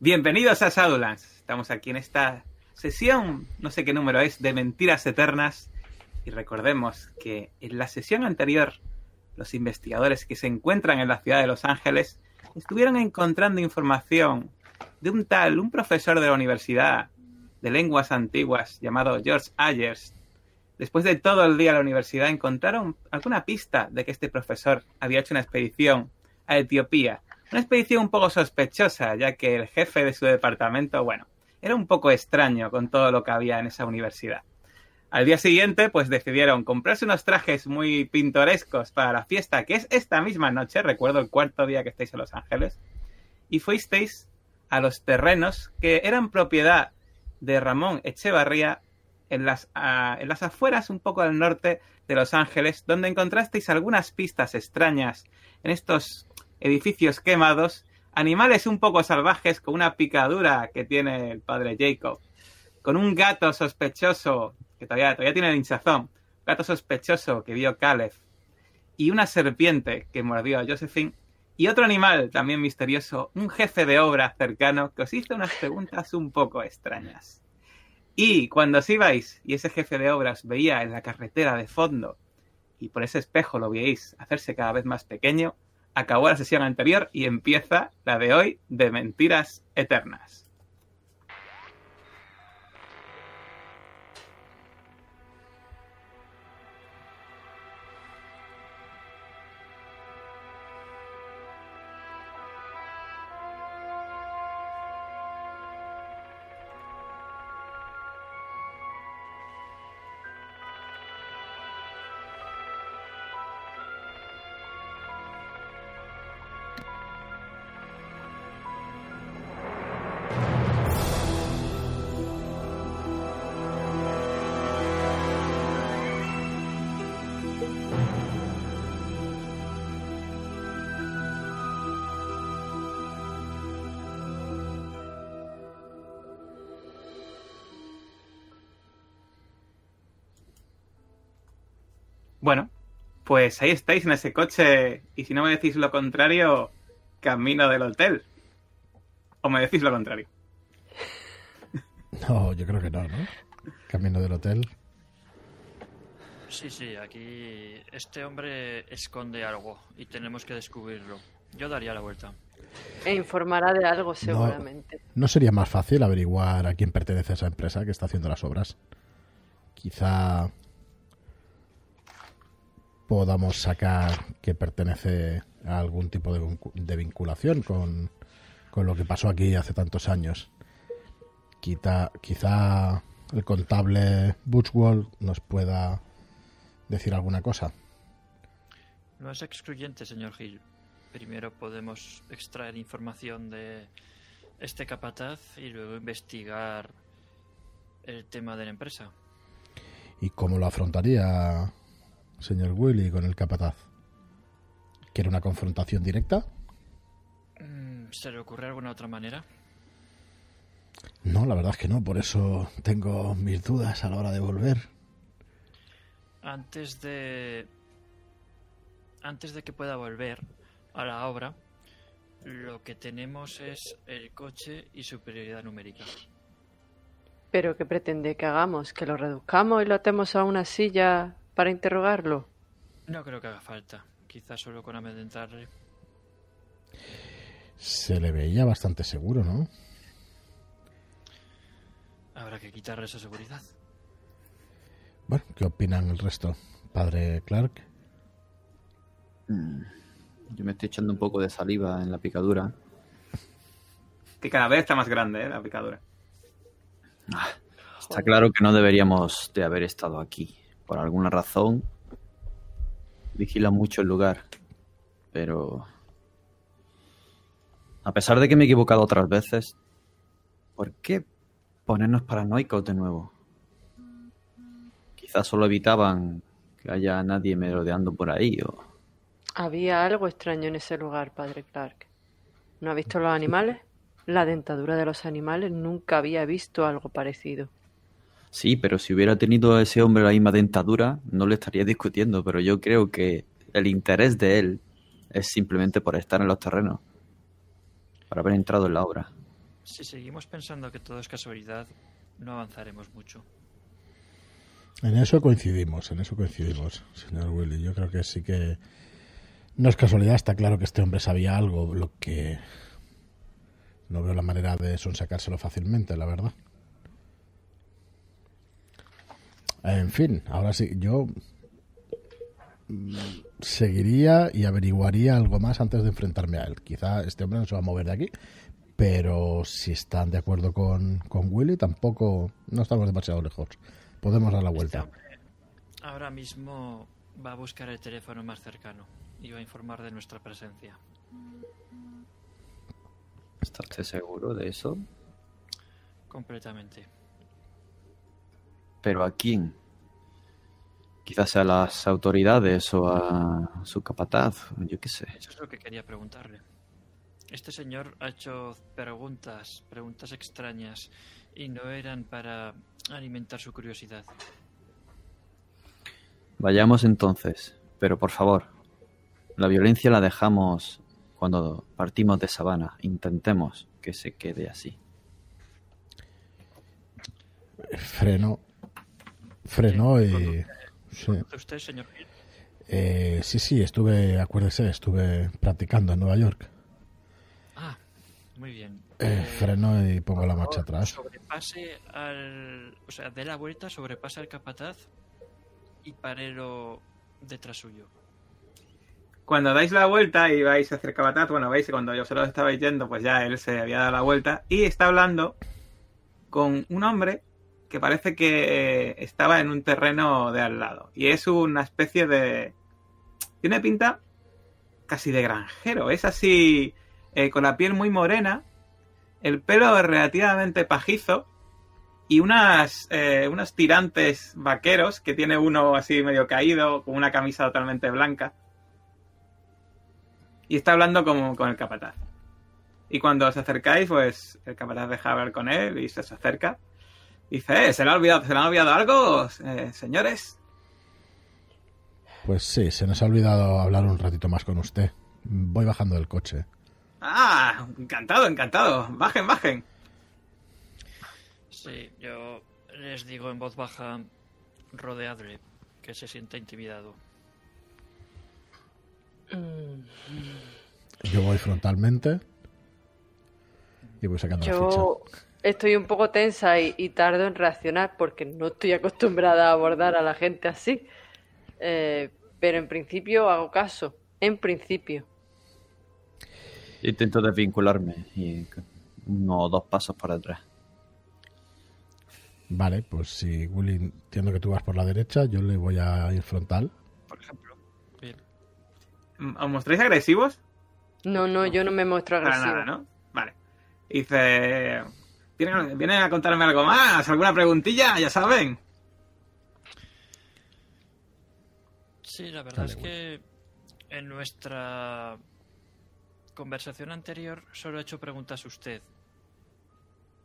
Bienvenidos a Shadowlands. Estamos aquí en esta sesión, no sé qué número es, de Mentiras Eternas. Y recordemos que en la sesión anterior, los investigadores que se encuentran en la ciudad de Los Ángeles estuvieron encontrando información de un tal, un profesor de la universidad de lenguas antiguas llamado George Ayers. Después de todo el día en la universidad encontraron alguna pista de que este profesor había hecho una expedición a Etiopía. Una expedición un poco sospechosa, ya que el jefe de su departamento, bueno, era un poco extraño con todo lo que había en esa universidad. Al día siguiente, pues decidieron comprarse unos trajes muy pintorescos para la fiesta, que es esta misma noche, recuerdo el cuarto día que estáis en Los Ángeles, y fuisteis a los terrenos que eran propiedad de Ramón Echevarría en las, en las afueras un poco al norte de Los Ángeles, donde encontrasteis algunas pistas extrañas en estos edificios quemados, animales un poco salvajes con una picadura que tiene el padre Jacob, con un gato sospechoso que todavía, todavía tiene el hinchazón, gato sospechoso que vio Caleb, y una serpiente que mordió a Josephine, y otro animal también misterioso, un jefe de obra cercano que os hizo unas preguntas un poco extrañas. Y cuando os ibais y ese jefe de obras veía en la carretera de fondo y por ese espejo lo veíais hacerse cada vez más pequeño, acabó la sesión anterior y empieza la de hoy de Mentiras Eternas. Pues ahí estáis en ese coche y si no me decís lo contrario, camino del hotel. ¿O me decís lo contrario? No, yo creo que no, ¿no? Camino del hotel. Sí, sí, aquí este hombre esconde algo y tenemos que descubrirlo. Yo daría la vuelta. E informará de algo seguramente. ¿No, ¿No sería más fácil averiguar a quién pertenece esa empresa que está haciendo las obras? Quizá podamos sacar que pertenece a algún tipo de, vinculación con, lo que pasó aquí hace tantos años. Quizá, quizá el contable Butchwell nos pueda decir alguna cosa. No es excluyente, señor Hill. Primero podemos extraer información de este capataz y luego investigar el tema de la empresa. ¿Y cómo lo afrontaría señor Willy, con el capataz? ¿Quiere una confrontación directa? Mm, ¿Se le ocurre alguna otra manera? No, la verdad es que no, por eso tengo mis dudas a la hora de volver. Antes de. Antes de que pueda volver a la obra, lo que tenemos es el coche y superioridad numérica. ¿Pero qué pretende que hagamos? ¿Que lo reduzcamos y lo atemos a una silla para interrogarlo? No creo que haga falta. Quizás solo con amedrentarle. Se le veía bastante seguro, ¿no? Habrá que quitarle esa seguridad. Bueno, ¿qué opinan el resto? Padre Clark. Mm, yo me estoy echando un poco de saliva en la picadura. Que cada vez está más grande, ¿eh? La picadura. Ah, está claro que no deberíamos de haber estado aquí por alguna razón, vigila mucho el lugar. Pero... A pesar de que me he equivocado otras veces, ¿por qué ponernos paranoicos de nuevo? Quizás solo evitaban que haya nadie merodeando por ahí o... Había algo extraño en ese lugar, padre Clark. ¿No ha visto los animales? La dentadura de los animales nunca había visto algo parecido. Sí, pero si hubiera tenido a ese hombre la misma dentadura, no le estaría discutiendo, pero yo creo que el interés de él es simplemente por estar en los terrenos, por haber entrado en la obra. Si seguimos pensando que todo es casualidad, no avanzaremos mucho. En eso coincidimos, en eso coincidimos, señor Willy. Yo creo que sí que no es casualidad, está claro que este hombre sabía algo, lo que no veo la manera de sonsacárselo fácilmente, la verdad. En fin, ahora sí, yo mm, seguiría y averiguaría algo más antes de enfrentarme a él. Quizá este hombre no se va a mover de aquí, pero si están de acuerdo con, con Willy, tampoco no estamos demasiado lejos. Podemos dar la vuelta. Ahora mismo va a buscar el teléfono más cercano y va a informar de nuestra presencia. ¿Está usted seguro de eso? Completamente. ¿Pero a quién? Quizás a las autoridades o a su capataz, yo qué sé. Eso es lo que quería preguntarle. Este señor ha hecho preguntas, preguntas extrañas, y no eran para alimentar su curiosidad. Vayamos entonces, pero por favor, la violencia la dejamos cuando partimos de Sabana. Intentemos que se quede así. Freno. Freno y. Sí. ¿Conoce usted, señor? Eh, sí, sí, estuve, acuérdese, estuve practicando en Nueva York. Ah, muy bien. Eh, Eh, freno y pongo la marcha favor, atrás. Sobrepase al. O sea, dé la vuelta, sobrepase al capataz y parelo detrás suyo. Cuando dais la vuelta y vais hacia el cabataz, bueno, veis que cuando yo se lo estabais yendo, pues ya él se había dado la vuelta y está hablando con un hombre que parece que estaba en un terreno de al lado. Y es una especie de... Tiene pinta casi de granjero. Es así, eh, con la piel muy morena, el pelo relativamente pajizo y unas, eh, unos tirantes vaqueros que tiene uno así medio caído, con una camisa totalmente blanca. Y está hablando con, con el capataz. Y cuando os acercáis, pues el capataz deja hablar con él y se os acerca. Dice, eh, ¿se le ha olvidado, ¿se le ha olvidado algo, eh, señores? Pues sí, se nos ha olvidado hablar un ratito más con usted. Voy bajando del coche. Ah, encantado, encantado. Bajen, bajen. Sí, yo les digo en voz baja, rodeadle, que se sienta intimidado. Yo voy frontalmente y voy sacando la Yo ficha. Estoy un poco tensa y, y tardo en reaccionar porque no estoy acostumbrada a abordar a la gente así. Eh, pero en principio hago caso. En principio. Intento desvincularme y uno o dos pasos para atrás. Vale, pues si Willy entiendo que tú vas por la derecha, yo le voy a ir frontal. Por ejemplo. Bien. ¿Os mostráis agresivos? No, no, yo no me muestro Para agresiva. nada, ¿no? Vale. Dice, ¿vienen, ¿vienen a contarme algo más? ¿Alguna preguntilla? Ya saben. Sí, la verdad Dale, es que en nuestra conversación anterior solo he hecho preguntas a usted.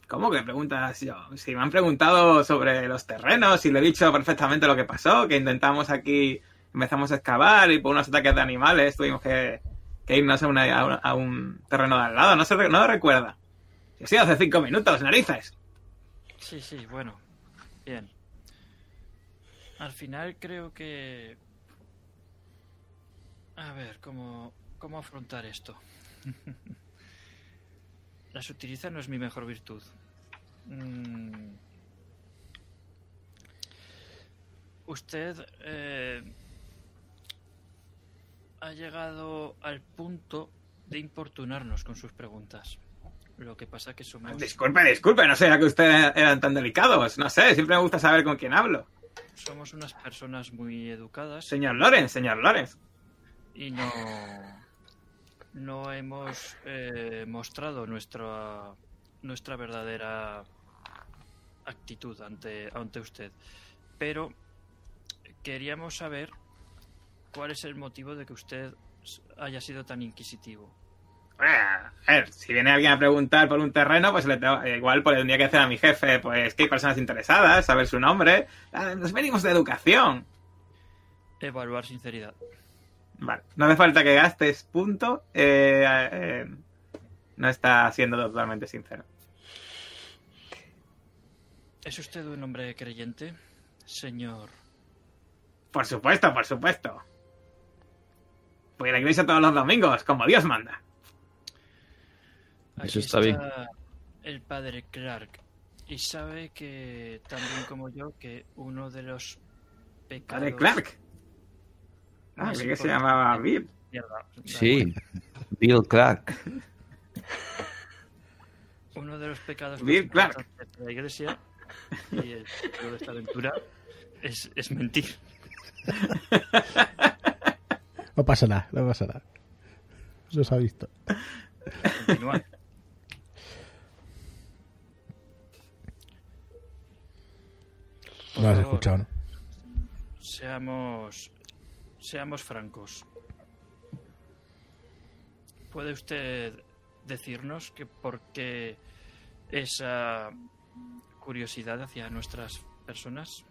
¿Cómo que preguntas yo? Si me han preguntado sobre los terrenos y le he dicho perfectamente lo que pasó, que intentamos aquí, empezamos a excavar y por unos ataques de animales tuvimos que, que irnos a, una- a un- a un terreno de al lado. No se re- no lo recuerda. Sí, hace cinco minutos, narices. Sí, sí, bueno. Bien. Al final creo que... A ver, ¿cómo, cómo afrontar esto? La sutileza no es mi mejor virtud. Mm. Usted eh, ha llegado al punto de importunarnos con sus preguntas. Lo que pasa que somos... Disculpe, disculpe, no sabía que ustedes eran tan delicados. No sé, siempre me gusta saber con quién hablo. Somos unas personas muy educadas Señor Lorenz, señor Lorenz. y no, no hemos eh, mostrado nuestra, nuestra verdadera actitud ante, ante usted. Pero queríamos saber cuál es el motivo de que usted haya sido tan inquisitivo. A ver, si viene alguien a preguntar por un terreno, pues le tengo- igual pues, le tendría que hacer a mi jefe, pues que hay personas interesadas, saber su nombre. Ah, Nos venimos de educación. Evaluar sinceridad. Vale, no hace falta que gastes punto. eh, eh, no está siendo totalmente sincero. ¿Es usted un hombre creyente, señor? Por supuesto, por supuesto. Voy a la iglesia todos los domingos, como Dios manda. Aquí Eso está bien. El padre Clark. Y sabe que, también como yo, que uno de los pecados... Padre Clark. Ah, creí que se llamaba Bill. Sí, Bill Clark. uno de los pecados Bill Clark. de la iglesia y el pecado de esta aventura es, es mentir. No pasa nada, no pasa nada. Eso se ha visto. Continúa. Por No has favor, escuchado, ¿no? Seamos, seamos francos. ¿Puede usted decirnos que por qué esa curiosidad hacia nuestras personas?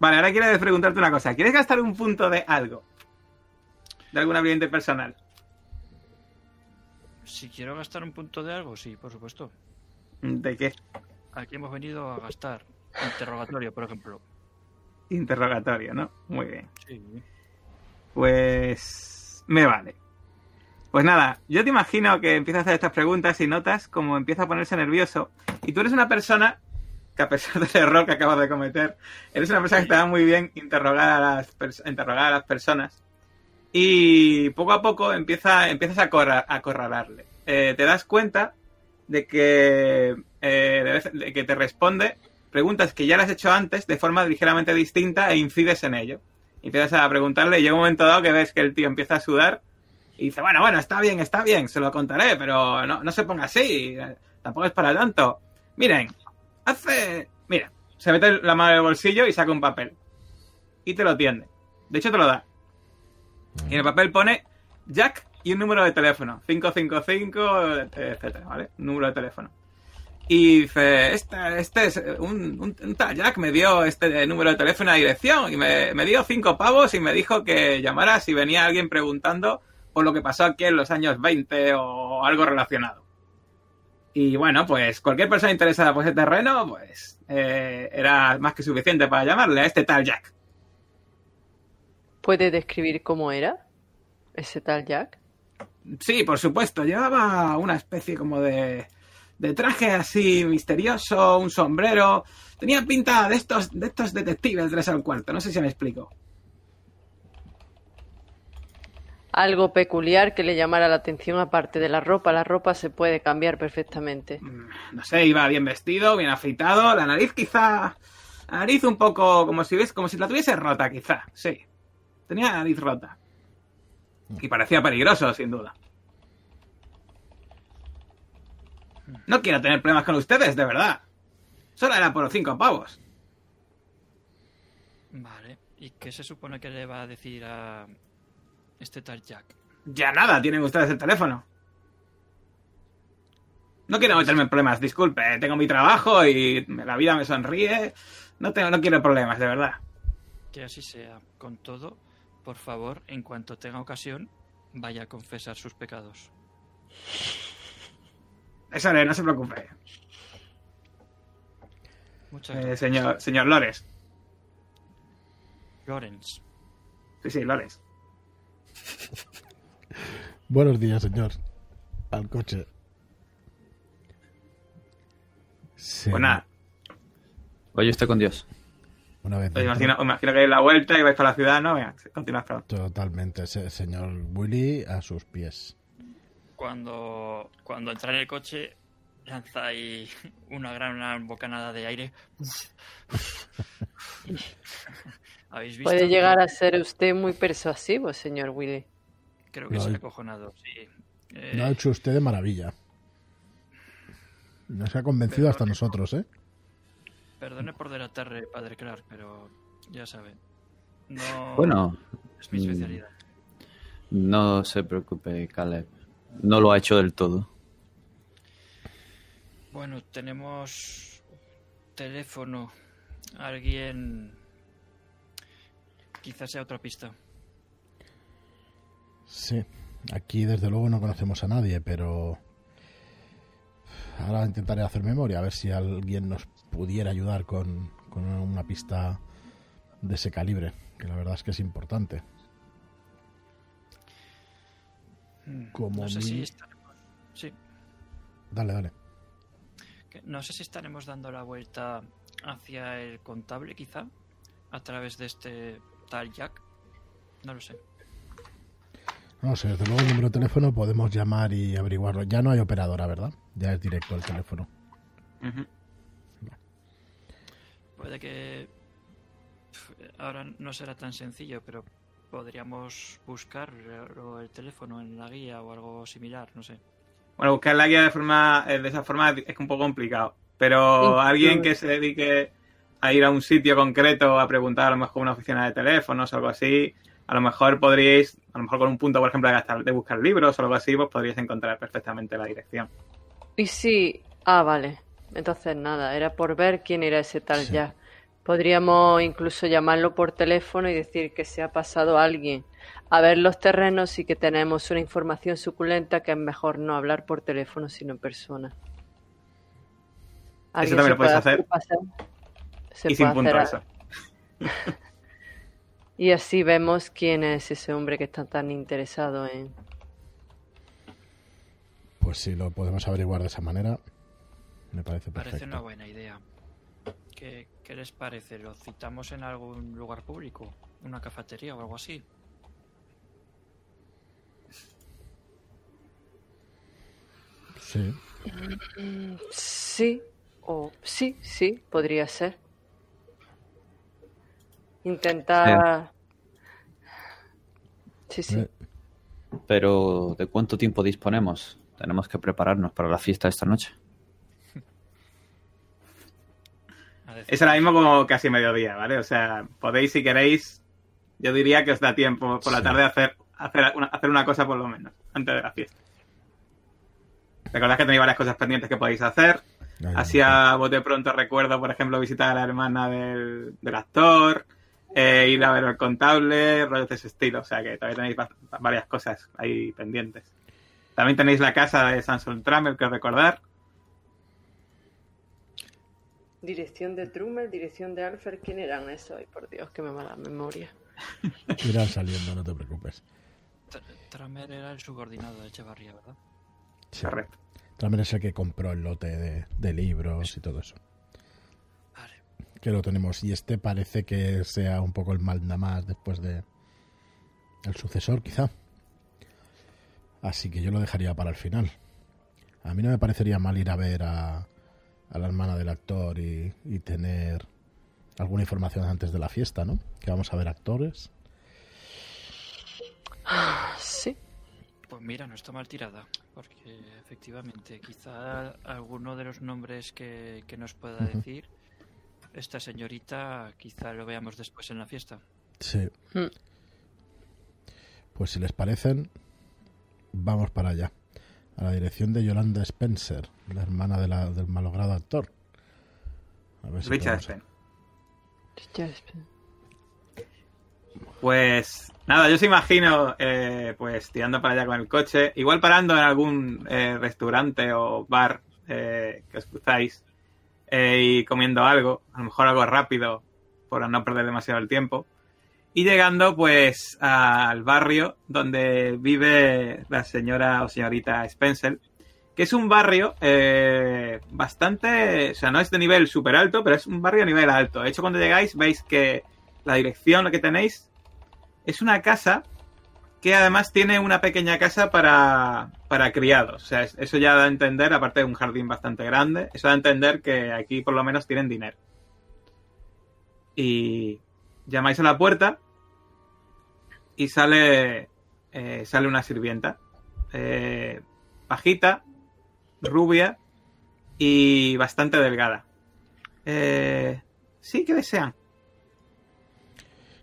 Vale, ahora quiero preguntarte una cosa. ¿Quieres gastar un punto de algo? ¿De algún ambiente personal? Si quiero gastar un punto de algo, sí, por supuesto. ¿De qué? Aquí hemos venido a gastar interrogatorio, por ejemplo. Interrogatorio, ¿no? Muy bien. Sí. Pues me vale. Pues nada, yo te imagino que empieza a hacer estas preguntas y notas como empieza a ponerse nervioso. Y tú eres una persona que a pesar del error que acabas de cometer, eres una persona que te da muy bien interrogar a las, pers- interrogar a las personas. Y poco a poco empieza, empiezas a, corra- a acorralarle. Eh, te das cuenta de que, eh, de vez- de que te responde preguntas que ya las has hecho antes de forma ligeramente distinta e incides en ello. Empiezas a preguntarle y llega un momento dado que ves que el tío empieza a sudar y dice, bueno, bueno, está bien, está bien, se lo contaré, pero no, no se ponga así, tampoco es para tanto. Miren, hace... Mira, se mete la mano en el bolsillo y saca un papel. Y te lo tiende. De hecho, te lo da. Y en el papel pone Jack y un número de teléfono. 555, etcétera, ¿vale? Número de teléfono. Y dice, este, este es un, un, un tal Jack me dio este número de teléfono y dirección y me, me dio cinco pavos y me dijo que llamara si venía alguien preguntando por lo que pasó aquí en los años 20 o algo relacionado. Y bueno, pues cualquier persona interesada por ese terreno, pues eh, era más que suficiente para llamarle a este tal Jack. ¿Puede describir cómo era ese tal Jack? Sí, por supuesto, llevaba una especie como de, de traje así misterioso, un sombrero. Tenía pinta de estos, de estos detectives tres al cuarto, no sé si me explico. Algo peculiar que le llamara la atención aparte de la ropa. La ropa se puede cambiar perfectamente. Mm, No sé, iba bien vestido, bien afeitado, la nariz quizá... La nariz un poco como si ves, como si la tuviese rota, quizá, sí. Tenía la nariz rota. Y parecía peligroso, sin duda. No quiero tener problemas con ustedes, de verdad. Solo era por los cinco pavos. Vale. ¿Y qué se supone que le va a decir a este tal Jack? Ya nada, tienen ustedes el teléfono. No quiero meterme en problemas, disculpe. Tengo mi trabajo y la vida me sonríe. No, tengo, no quiero problemas, de verdad. Que así sea. Con todo, por favor, en cuanto tenga ocasión, vaya a confesar sus pecados. Eso haré, no se preocupe. Muchas Eh, gracias. señor, señor Lores. Lawrence. Sí, sí, Lores. Buenos días, señor. Al coche. Sí, Pues nada, Vaya usted con Dios. Una vez os dentro, imagino, imagino que dais la vuelta y vais para la ciudad, ¿no? Venga, continuad, perdón. Totalmente, se- señor Willy a sus pies. Cuando, cuando entra en el coche, lanza ahí una gran una bocanada de aire. ¿Habéis visto? Puede llegar a ser usted muy persuasivo, señor Willy. Creo que No, se ha acojonado, sí. Eh, Lo ha hecho usted de maravilla. Nos ha convencido hasta nosotros, ¿eh? Perdone por delatarle, padre Clark, pero ya sabe. No Bueno, es mi mm, especialidad. no se preocupe, Caleb. No lo ha hecho del todo. Bueno, tenemos teléfono. Alguien. Quizás sea otra pista. Sí. Aquí, desde luego, no conocemos a nadie, pero ahora intentaré hacer memoria, a ver si alguien nos pudiera ayudar con, con una pista de ese calibre, que la verdad es que es importante. Como no sé mi- si estaremos... Sí, Dale, dale. que no sé si estaremos dando la vuelta hacia el contable, quizá, a través de este tal Jack. No lo sé. No sé, desde luego el número de teléfono podemos llamar y averiguarlo. Ya no hay operadora, ¿verdad? Ya es directo el teléfono. Ujú. Puede que ahora no será tan sencillo, pero podríamos buscar el, el teléfono en la guía o algo similar, no sé. Bueno, buscar la guía de forma eh, de esa forma es un poco complicado. Pero alguien que se dedique a ir a un sitio concreto a preguntar a lo mejor una oficina de teléfonos o algo así, a lo mejor podríais, a lo mejor con un punto, por ejemplo, de, gastar- de buscar libros o algo así, pues podríais encontrar perfectamente la dirección. Y sí, ah, vale. Entonces nada, era por ver quién era ese tal Sí. ya. Podríamos incluso llamarlo por teléfono y decir que se ha pasado alguien a ver los terrenos y que tenemos una información suculenta que es mejor no hablar por teléfono sino en persona. ¿Alguien también lo puedes puede hacer. pasar? Se y sin hacer eso. Y así vemos quién es ese hombre que está tan interesado en... Pues si lo podemos averiguar de esa manera, me parece Parece perfecto. una buena idea. ¿Qué, ¿Qué les parece? ¿Lo citamos en algún lugar público? ¿Una cafetería o algo así? Sí, Sí, o sí, sí, podría ser. Intentar... Sí, sí. Pero, ¿de cuánto tiempo disponemos? Tenemos que prepararnos para la fiesta esta noche. A decir- Es ahora mismo como casi mediodía, ¿vale? O sea, podéis, si queréis, yo diría que os da tiempo por la Sí. tarde hacer, hacer, una, hacer una cosa por lo menos, antes de la fiesta. Recordad que tenéis varias cosas pendientes que podéis hacer. ahí Así vamos. a bote pronto recuerdo, por ejemplo, visitar a la hermana del, del actor, eh, ir a ver al contable, rollos de ese estilo. O sea que todavía tenéis va- varias cosas ahí pendientes. También tenéis la casa de Samson Trammell que recordar. Dirección de Trummel, dirección de Alfer, ¿quién eran esos? Ay, por Dios, que me mala memoria. Irán saliendo, no te preocupes. Tr- Tramer era el subordinado de Echevarría, ¿verdad? Sí. Correcto. También es el que compró el lote de, de libros y todo eso. Vale. Que lo tenemos. Y este parece que sea un poco el más después de. El sucesor, quizá. Así que yo lo dejaría para el final. A mí no me parecería mal ir a ver a, a la hermana del actor y, y tener alguna información antes de la fiesta, ¿no? Que vamos a ver actores. Sí. Pues mira, no está mal tirada, porque efectivamente, quizá alguno de los nombres que, que nos pueda decir esta señorita, quizá lo veamos después en la fiesta. Sí. Hmm. Pues si les parecen, vamos para allá. A la dirección de Yolanda Spencer, la hermana de la- del malogrado actor. A ver si Richard podemos- Spen. Pues nada, yo os imagino eh, pues tirando para allá con el coche, igual parando en algún eh, restaurante o bar eh, que os cruzáis eh, y comiendo algo, a lo mejor algo rápido por no perder demasiado el tiempo. Y llegando pues al barrio donde vive la señora o señorita Spencer, que es un barrio eh, bastante, o sea, no es de nivel súper alto, pero es un barrio a nivel alto. De hecho, cuando llegáis veis que la dirección que tenéis es una casa que además tiene una pequeña casa para, para criados. O sea, es- eso ya da a entender, aparte de un jardín bastante grande, eso da a entender que aquí por lo menos tienen dinero. Y llamáis a la puerta y sale, eh, sale una sirvienta. Eh, bajita, rubia y bastante delgada. Eh, sí, que desean?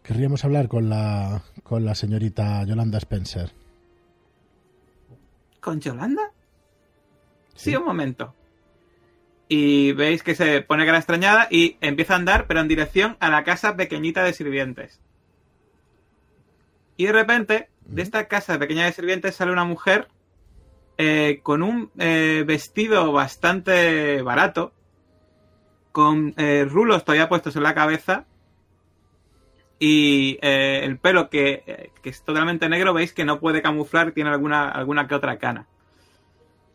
Querríamos hablar con la, con la señorita Yolanda Spencer. ¿Con Yolanda? Sí, un momento. Y veis que se pone cara extrañada y empieza a andar, pero en dirección a la casa pequeñita de sirvientes. Y de repente, de esta casa pequeña de sirvientes sale una mujer eh, con un eh, vestido bastante barato, con eh, rulos todavía puestos en la cabeza y el pelo que, que es totalmente negro, veis que no puede camuflar, tiene alguna, alguna que otra cana.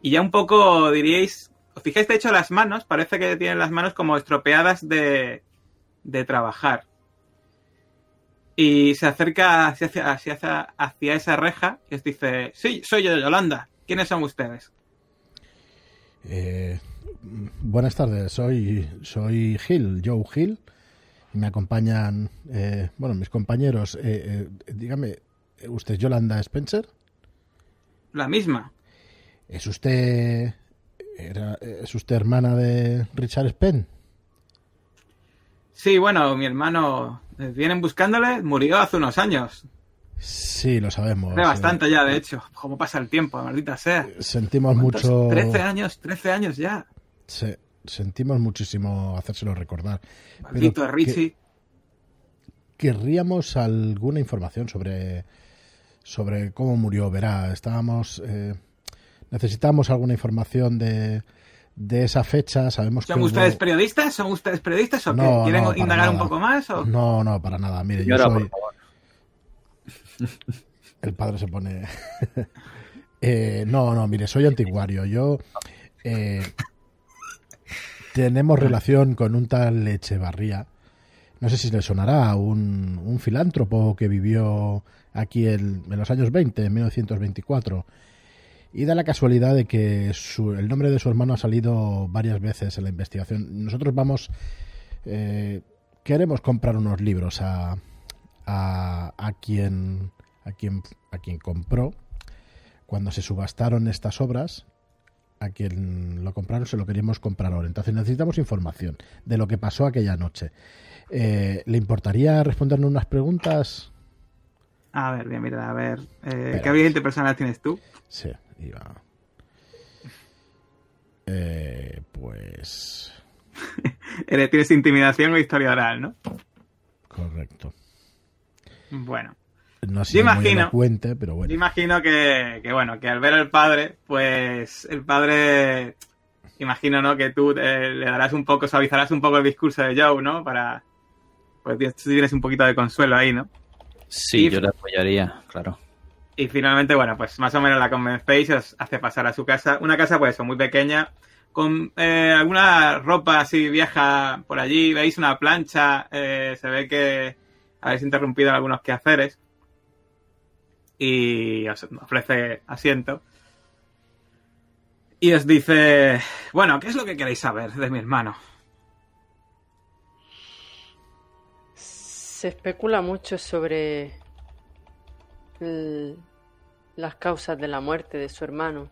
Y ya un poco diríais, os fijáis de hecho las manos, parece que tienen las manos como estropeadas de, de trabajar. Y se acerca hacia, hacia, hacia, hacia esa reja y os dice, sí, soy yo, Yolanda. ¿Quiénes son ustedes? Eh, buenas tardes, soy, soy Gil, Joe Gil. Y me acompañan, eh, bueno, mis compañeros. Eh, eh, dígame, ¿usted es Yolanda Spencer? La misma. ¿Es usted, era, ¿Es usted hermana de Richard Spen? Sí, bueno, mi hermano eh, vienen buscándole, murió hace unos años. Sí, lo sabemos. Hace bastante ya, de hecho. ¿Cómo pasa el tiempo, maldita sea? Sentimos mucho. 13 años, 13 años ya. Sí, sentimos muchísimo hacérselo recordar. Maldito Pero Richie. querríamos alguna información sobre sobre cómo murió. Verá, estábamos eh, necesitamos alguna información de, de esa fecha. Sabemos que ¿Son hubo- ustedes periodistas? ¿Son ustedes periodistas o? No, ¿Quieren no, indagar un poco más? O... No, no, para nada. Mire, yo soy. por favor. El padre se pone. Eh, no, no, mire, soy antiguario. Yo. eh, tenemos relación con un tal Echevarría. No sé si le sonará, un, un filántropo que vivió aquí en, en los años 20, en 1924. Y da la casualidad de que su- el nombre de su hermano ha salido varias veces en la investigación. Nosotros vamos. eh, queremos comprar unos libros a, a, a quien a quien a quien compró cuando se subastaron estas obras a quien lo compraron se lo queríamos comprar ahora entonces necesitamos información de lo que pasó aquella noche Eh, le importaría respondernos unas preguntas A ver, bien, mira, a ver. eh. ¿Qué habilidad personal tienes tú? sí iba Eh, pues Eh, Tienes intimidación o historia oral, ¿no? correcto Bueno. no sé imagino- elocuente pero Yo bueno imagino que, que, bueno, que al ver al padre, pues el padre, imagino, ¿no? Que tú eh, le darás un poco, suavizarás un poco el discurso de Joe, ¿no? Para, pues tienes- tú tienes un poquito de consuelo ahí, ¿no? Sí, Y- yo le apoyaría, claro. Y finalmente, bueno, pues más o menos la convencéis os hace pasar a su casa. Una casa, pues eso, muy pequeña, con eh, alguna ropa así vieja por allí. Veis una plancha, eh, se ve que habéis interrumpido algunos quehaceres. Y os ofrece asiento. Y os dice, bueno, ¿qué es lo que queréis saber de mi hermano? Se especula mucho sobre las causas de la muerte de su hermano.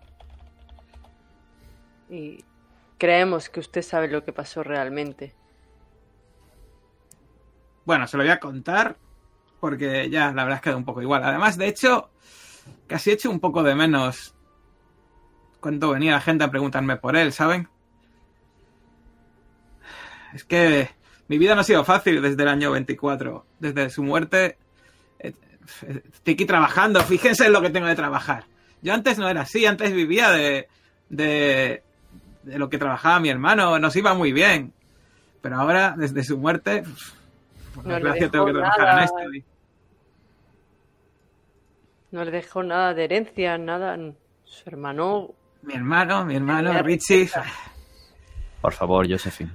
Y creemos que usted sabe lo que pasó realmente. Bueno, se lo voy a contar porque ya la verdad es que un poco igual. Además, de hecho, casi he hecho un poco de menos cuando venía la gente a preguntarme por él, ¿saben? Es que mi vida no ha sido fácil desde el año 24. Desde su muerte estoy aquí trabajando. Fíjense en lo que tengo de trabajar. Yo antes no era así, antes vivía de, de, de lo que trabajaba mi hermano. Nos iba muy bien. Pero ahora, desde su muerte, por No desgracia, tengo que dejó trabajar en nada. esto. y- No le dejó nada de herencia, nada. Su hermano Mi hermano, mi hermano, Richie. Por favor, Josephine.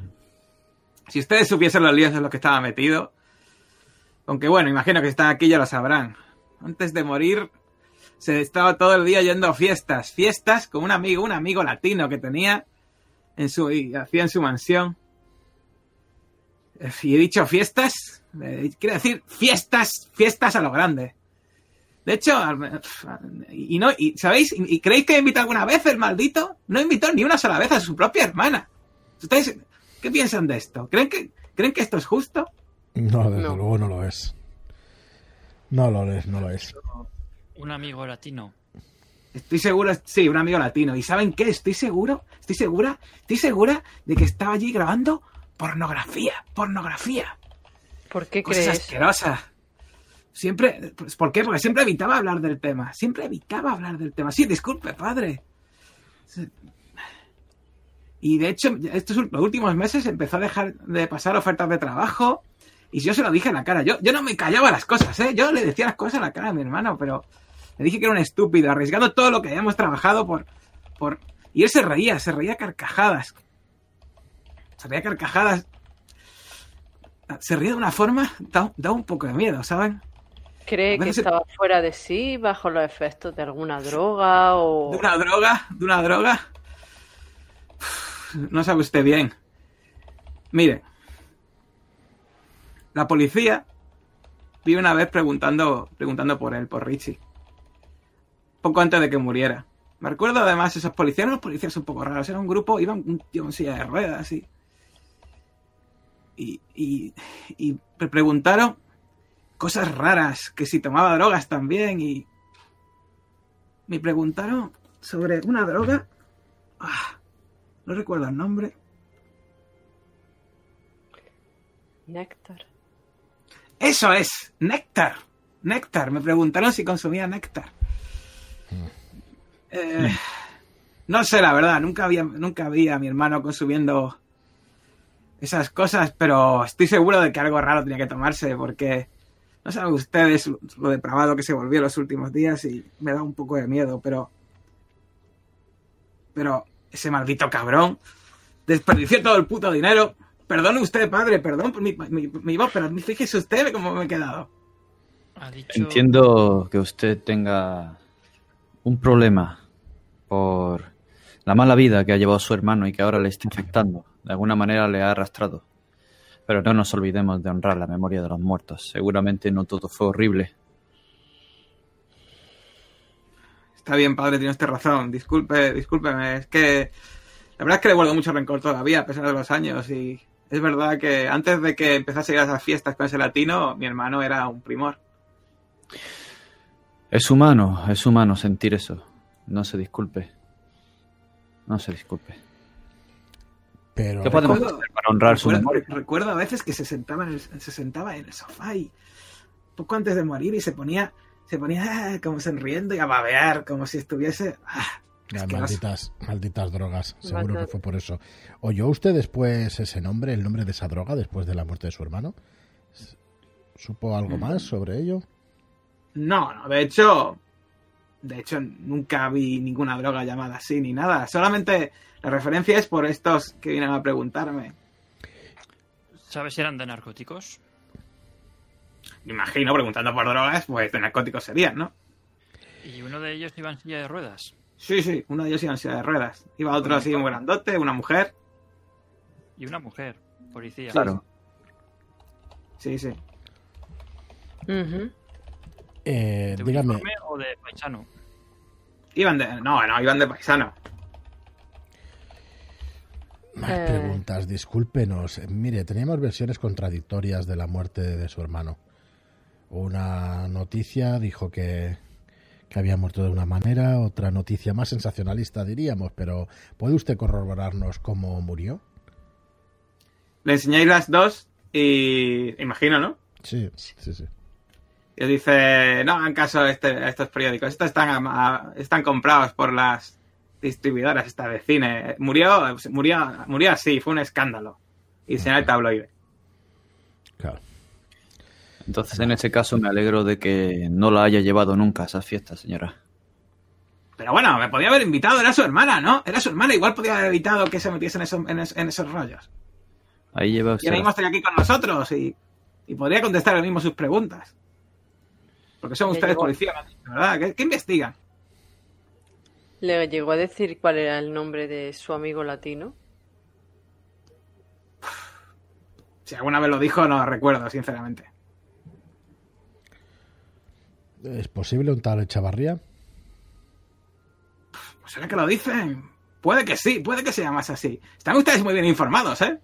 Si ustedes supiesen los líos en los que estaba metido. Aunque bueno, imagino que si están aquí ya lo sabrán. Antes de morir, se estaba todo el día yendo a fiestas. Fiestas con un amigo, un amigo latino que tenía en su, y hacía en su mansión. Eh, Y he dicho fiestas, eh, quiere decir fiestas, fiestas a lo grande. De hecho, y no, y ¿sabéis? ¿Y, y creéis que invitó alguna vez el maldito? No invitó ni una sola vez a su propia hermana. ¿Ustedes qué piensan de esto? ¿Creen que, ¿creen que esto es justo? No desde No. luego no lo es no lo es no lo es Un amigo latino. Estoy seguro, sí, un amigo latino. ¿Y saben qué? Estoy seguro, estoy segura, estoy segura de que estaba allí grabando pornografía, pornografía. ¿Por qué Cosas crees? asquerosas. Siempre, pues, ¿por qué? Porque siempre evitaba hablar del tema. Siempre evitaba hablar del tema. Sí, disculpe, padre. Y de hecho, estos últimos meses empezó a dejar de pasar ofertas de trabajo. Y yo se lo dije en la cara. Yo, yo no me callaba las cosas, ¿eh? Yo le decía las cosas en la cara a mi hermano, pero le dije que era un estúpido, arriesgando todo lo que habíamos trabajado por. por... Y él se reía, se reía carcajadas. Se reía a carcajadas. Se reía de una forma, da, da un poco de miedo, ¿saben? ¿Cree que se- estaba fuera de sí, bajo los efectos de alguna droga o...? de una droga, de una droga. Uf, No sabe usted bien. Mire, la policía vi una vez preguntando, preguntando por él, por Richie. Poco antes de que muriera. Me recuerdo además esos policías, eran unos policías un poco raros. Era un grupo, iban un tío silla de ruedas y. Y, y, y me preguntaron cosas raras, que si tomaba drogas también y me preguntaron sobre una droga. Ah, no recuerdo el nombre. Néctar. Eso es, néctar. Néctar. Me preguntaron si consumía néctar. Eh, no sé, la verdad. Nunca había, nunca vi a mi hermano consumiendo esas cosas, pero estoy seguro de que algo raro tenía que tomarse porque no saben ustedes lo depravado que se volvió los últimos días y me da un poco de miedo, pero pero ese maldito cabrón desperdició todo el puto dinero. Perdone usted, padre, perdón por mi, mi, mi voz, pero fíjese usted cómo me he quedado. Ha dicho... Entiendo que usted tenga un problema por la mala vida que ha llevado su hermano y que ahora le está afectando. De alguna manera le ha arrastrado. Pero no nos olvidemos de honrar la memoria de los muertos. Seguramente no todo fue horrible. Está bien, padre, tiene usted razón. Disculpe, discúlpeme. Es que la verdad es que le guardo mucho rencor todavía, a pesar de los años. Y es verdad que antes de que empezase a ir a esas fiestas con ese latino, mi hermano era un primor. Es humano, es humano sentir eso. No se disculpe. No se disculpe. Pero ¿Qué podemos Recuerdo- hacer para honrar su recuerdo, memoria? recuerdo a veces que se sentaba, en el, se sentaba en el sofá y poco antes de morir y se ponía, se ponía ah, como sonriendo y a babear, como si estuviese. ah, Malditas, malditas drogas, seguro que fue por eso. ¿Oyó usted después ese nombre, el nombre de esa droga, después de la muerte de su hermano? ¿Supo algo más sobre ello? No, no, de hecho, de hecho nunca vi ninguna droga llamada así ni nada. Solamente la referencia es por estos que vienen a preguntarme. ¿Sabes si eran de narcóticos? Me imagino preguntando por drogas, pues de narcóticos serían, ¿no? Y uno de ellos iba en silla de ruedas. Sí, sí, uno de ellos iba en silla de ruedas. Iba otro así muy grandote, una mujer. Y una mujer, policía. Claro. Sí, sí. Ujú. Eh, ¿De dígame, uniforme o de paisano? Iban de. No, no, iban de paisano. más Eh. preguntas, discúlpenos. Mire, teníamos versiones contradictorias de la muerte de su hermano. Una noticia dijo que, que había muerto de una manera, otra noticia más sensacionalista diríamos, pero ¿puede usted corroborarnos cómo murió? Le enseñáis las dos y. Imagino, ¿no? Sí, sí, sí. Y dice, no hagan caso a, este- a estos periódicos, estos están, a- están comprados por las distribuidoras esta de cine. Murió, murió, murió así, fue un escándalo. Y señala el tabloide. Claro. Entonces, en ese caso, me alegro de que no la haya llevado nunca a esas fiestas, señora. Pero bueno, me podía haber invitado, era su hermana, ¿no? Era su hermana, igual podía haber evitado que se metiese en, eso- en es- en esos rollos. Ahí lleva Y usted. ahora mismo estoy aquí con nosotros y, y podría contestar él mismo sus preguntas. Porque son ustedes llegó. policías, ¿verdad? ¿Qué, qué investigan? ¿Le llegó a decir cuál era el nombre de su amigo latino? Si alguna vez lo dijo, no lo recuerdo, sinceramente. ¿Es posible un tal Echavarría? Pues será que lo dicen. Puede que sí, puede que se llamase así. Están ustedes muy bien informados, ¿eh?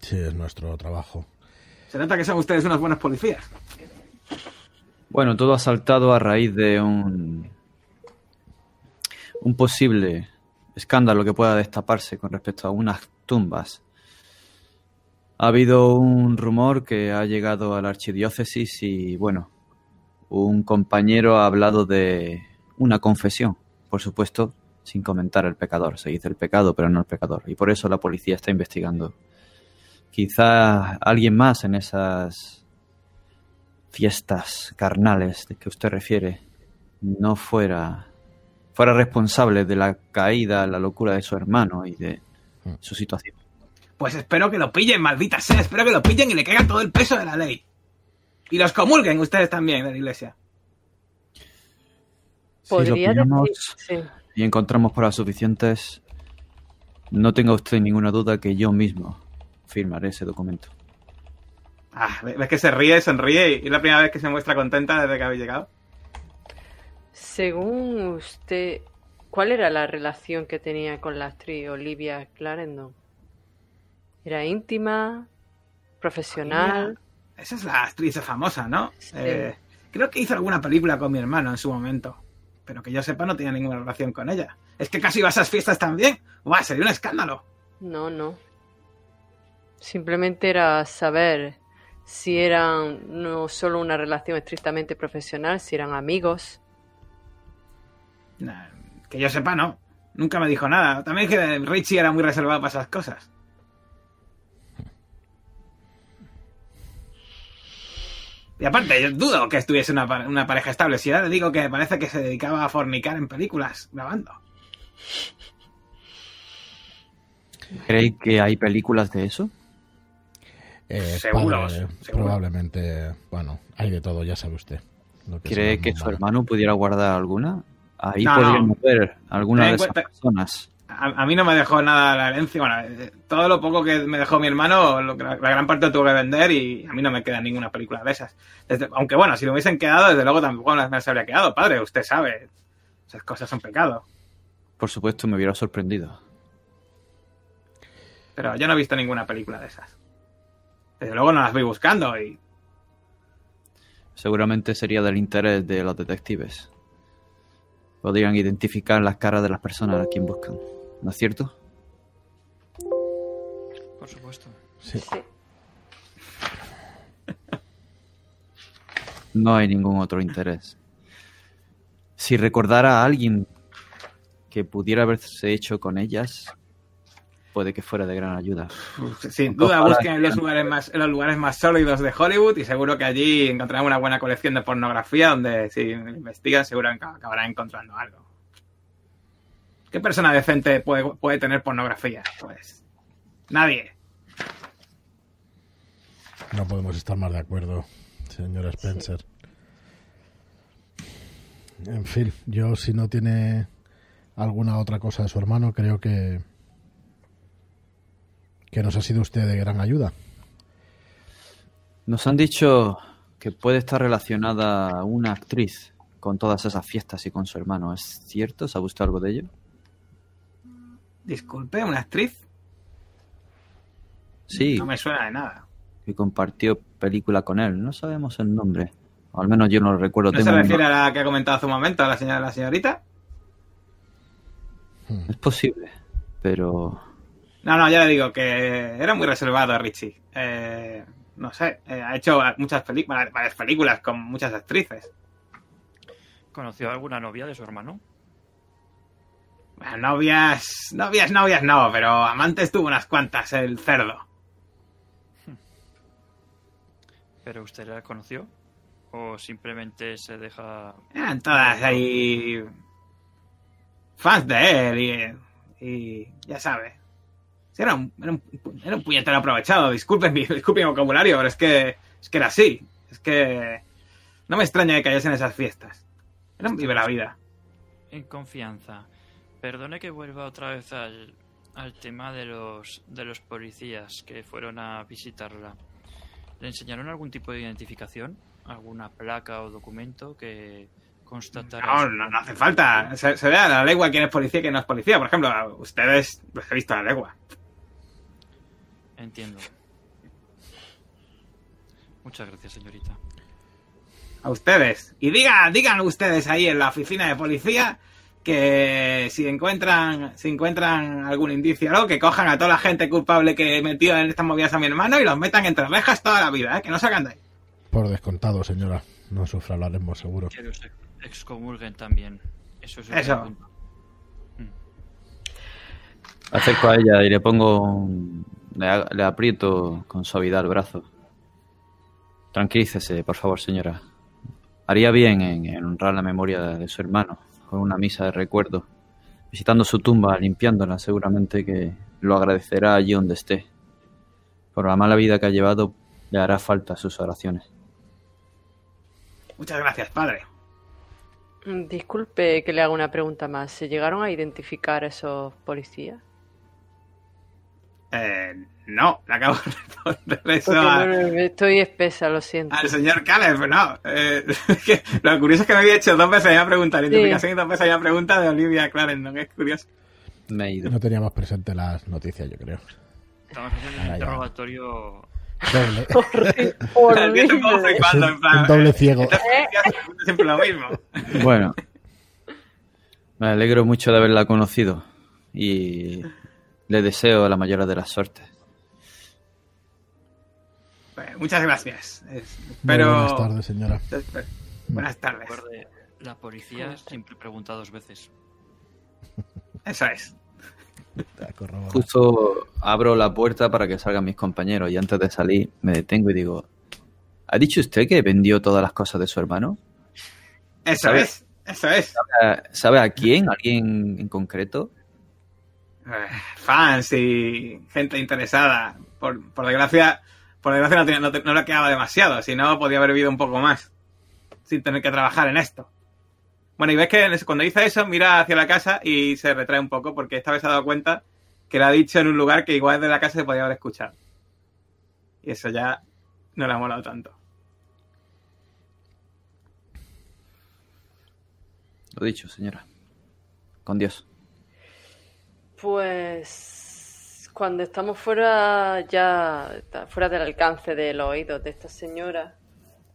Sí, es nuestro trabajo. Se nota que son ustedes unos buenos policías. Bueno, todo ha saltado a raíz de un, un posible escándalo que pueda destaparse con respecto a unas tumbas. Ha habido un rumor que ha llegado a la archidiócesis y, bueno, un compañero ha hablado de una confesión. Por supuesto, sin comentar el pecador. Se dice el pecado, pero no el pecador. Y por eso la policía está investigando. Quizá alguien más en esas fiestas carnales de que usted refiere no fuera fuera responsable de la caída, la locura de su hermano y de su situación. Pues espero que lo pillen, maldita sea. Espero que lo pillen y le caigan todo el peso de la ley. Y los comulguen ustedes también de la iglesia. Si lo Podría pillamos decir, sí. y encontramos pruebas suficientes, no tenga usted ninguna duda que yo mismo firmaré ese documento. Ah, ves que se ríe, sonríe y es la primera vez que se muestra contenta desde que habéis llegado. Según usted, ¿cuál era la relación que tenía con la actriz Olivia Clarendon? ¿Era íntima? ¿Profesional? Esa es la actriz famosa, ¿no? Sí. Eh, creo que hizo alguna película con mi hermano en su momento. Pero que yo sepa no tenía ninguna relación con ella. Es que casi iba a esas fiestas también. ¡Buah! Sería un escándalo. No, no. Simplemente era saber si eran no solo una relación estrictamente profesional, si eran amigos. Nah, que yo sepa, no. Nunca me dijo nada. También que Richie era muy reservado para esas cosas. Y aparte, yo dudo que estuviese una, una pareja estable. Si ya le digo que parece que se dedicaba a fornicar en películas, grabando. ¿Cree que hay películas de eso? Eh, Seguros, padre, seguro. Probablemente, bueno, hay de todo, ya sabe usted. lo que ¿Cree que su hermano pudiera guardar alguna? Ahí No, podríamos ver alguna Ten de esas cuenta- personas. A, a mí no me dejó nada la herencia. Bueno, eh, todo lo poco que me dejó mi hermano, lo la, la gran parte lo tuvo que vender y a mí no me queda ninguna película de esas. Desde- aunque bueno, si lo hubiesen quedado, desde luego tampoco me las habría quedado. Padre, usted sabe. Esas cosas son pecado. Por supuesto, me hubiera sorprendido. Pero yo no he visto ninguna película de esas. Desde luego no las voy buscando y Seguramente sería del interés de los detectives. Podrían identificar las caras de las personas a quien buscan. ¿No es cierto? Por supuesto. Sí. Sí. No hay ningún otro interés. Si recordara a alguien que pudiera haberse hecho con ellas, puede que fuera de gran ayuda. uf, sin duda busquen en los lugares más, en los lugares más sólidos de Hollywood y seguro que allí encontrarán una buena colección de pornografía donde si investigan seguro que acabarán encontrando algo. ¿Qué persona decente puede, puede tener pornografía? Pues nadie. No podemos estar más de acuerdo, señora Spencer. En fin, yo si no tiene alguna otra cosa de su hermano, creo que que nos ha sido usted de gran ayuda. Nos han dicho que puede estar relacionada una actriz con todas esas fiestas y con su hermano. ¿Es cierto? ¿Sabe usted algo de ello? Disculpe, una actriz. Sí, No me suena de nada. que compartió película con él. No sabemos el nombre. O al menos yo no lo recuerdo. ¿No se Tengo un- refiere a la que ha comentado hace un momento, a la señora, la señorita? Es posible, pero No, no, ya le digo que era muy reservado Richie. Eh, no sé, eh, ha hecho muchas películas, varias películas con muchas actrices. ¿Conoció a alguna novia de su hermano? Bueno, novias, novias, novias no, pero amantes tuvo unas cuantas, el cerdo. ¿Pero usted la conoció? ¿O simplemente se deja... Eran todas ahí fans de él y, y ya sabe. Era, un, era, un, era un puñetero aprovechado, disculpen mi, disculpen mi vocabulario, pero es que, es que era así. Es que no me extraña que cayese en esas fiestas. Era un vive la vida. En confianza. Perdone que vuelva otra vez al, al tema de los, de los policías que fueron a visitarla. ¿Le enseñaron algún tipo de identificación? ¿Alguna placa o documento que constatara... No, no, no hace falta. Se, se ve a la legua quién es policía y quién no es policía. Por ejemplo, ustedes los he visto a la legua. Entiendo. Muchas gracias, señorita. A ustedes. Y digan, digan ustedes ahí en la oficina de policía que si encuentran, si encuentran algún indicio o algo, que cojan a toda la gente culpable que metió en estas movidas a mi hermano y los metan entre rejas toda la vida, ¿eh? que no sacan de ahí. Por descontado, señora. No sufra, lo haremos seguro. Que los ex- excomulguen también. Eso es Eso. Mm. Acerco a ella y le pongo. un- Le, aprieto con suavidad el brazo. Tranquilícese, por favor, señora. Haría bien en, en honrar la memoria de su hermano con una misa de recuerdo. Visitando su tumba, limpiándola, seguramente que lo agradecerá allí donde esté. Por la mala vida que ha llevado, le hará falta sus oraciones. Muchas gracias, padre. Disculpe que le haga una pregunta más. ¿Se llegaron a identificar a esos policías? Eh, no, le acabo de responder eso a- estoy espesa, lo siento. al señor Caleb, pero no. Eh, que lo curioso es que me había hecho dos veces la misma pregunta, la Sí. identificación y dos veces la misma pregunta de Olivia Clarendon, es curioso. Me he ido. No teníamos presente las noticias, yo creo. Estamos haciendo un ya. interrogatorio. Doble, Horrible. Un, un doble eh, ciego. siempre lo mismo. Bueno, me alegro mucho de haberla conocido y le deseo la mayor de las suertes. Bueno, muchas gracias. Buenas tardes, señora. Buenas tardes. La policía siempre pregunta dos veces. Eso es. Justo abro la puerta para que salgan mis compañeros y antes de salir me detengo y digo, ¿ha dicho usted que vendió todas las cosas de su hermano? Eso es. Eso es. Eh, ¿Sabe a quién? ¿A ¿Alguien en concreto? Eh, fans y gente interesada. Por, por desgracia, por desgracia no, tenía- no, no le quedaba demasiado, si no podía haber vivido un poco más sin tener que trabajar en esto. Bueno, y ves que cuando dice eso, mira hacia la casa y se retrae un poco porque esta vez se ha dado cuenta que lo ha dicho en un lugar que igual de la casa se podía haber escuchado. Y eso ya no le ha molado tanto. Lo dicho, señora. Con Dios. Pues cuando estamos fuera ya fuera del alcance de los oídos de esta señora,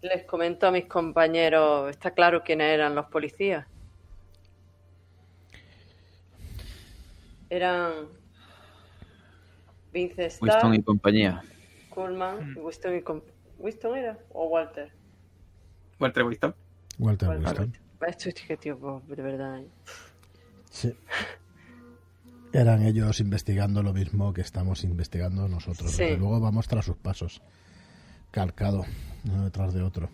les comento a mis compañeros, está claro quiénes eran los policías. Eran Vince Starr, Winston y compañía. Coleman y Winston y com- ¿Winston era? ¿O Walter? Walter Winston. Walter Walter. Winston. Esto es que, tío, pues, de verdad. ¿eh? Sí. Eran ellos investigando lo mismo que estamos investigando nosotros. Sí. Desde luego vamos tras sus pasos. Calcado, uno detrás de otro.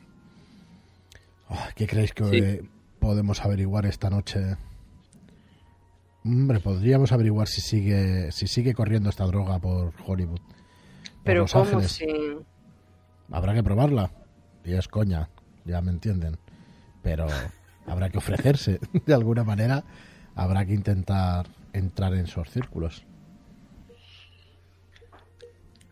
Ah, ¿Qué creéis que Sí. podemos averiguar esta noche? Hombre, podríamos averiguar si sigue si sigue corriendo esta droga por Hollywood. por Pero Los ¿cómo sin...? Habrá que probarla. Y es coña, ya me entienden. Pero habrá que ofrecerse de alguna manera. Habrá que intentar entrar en esos círculos.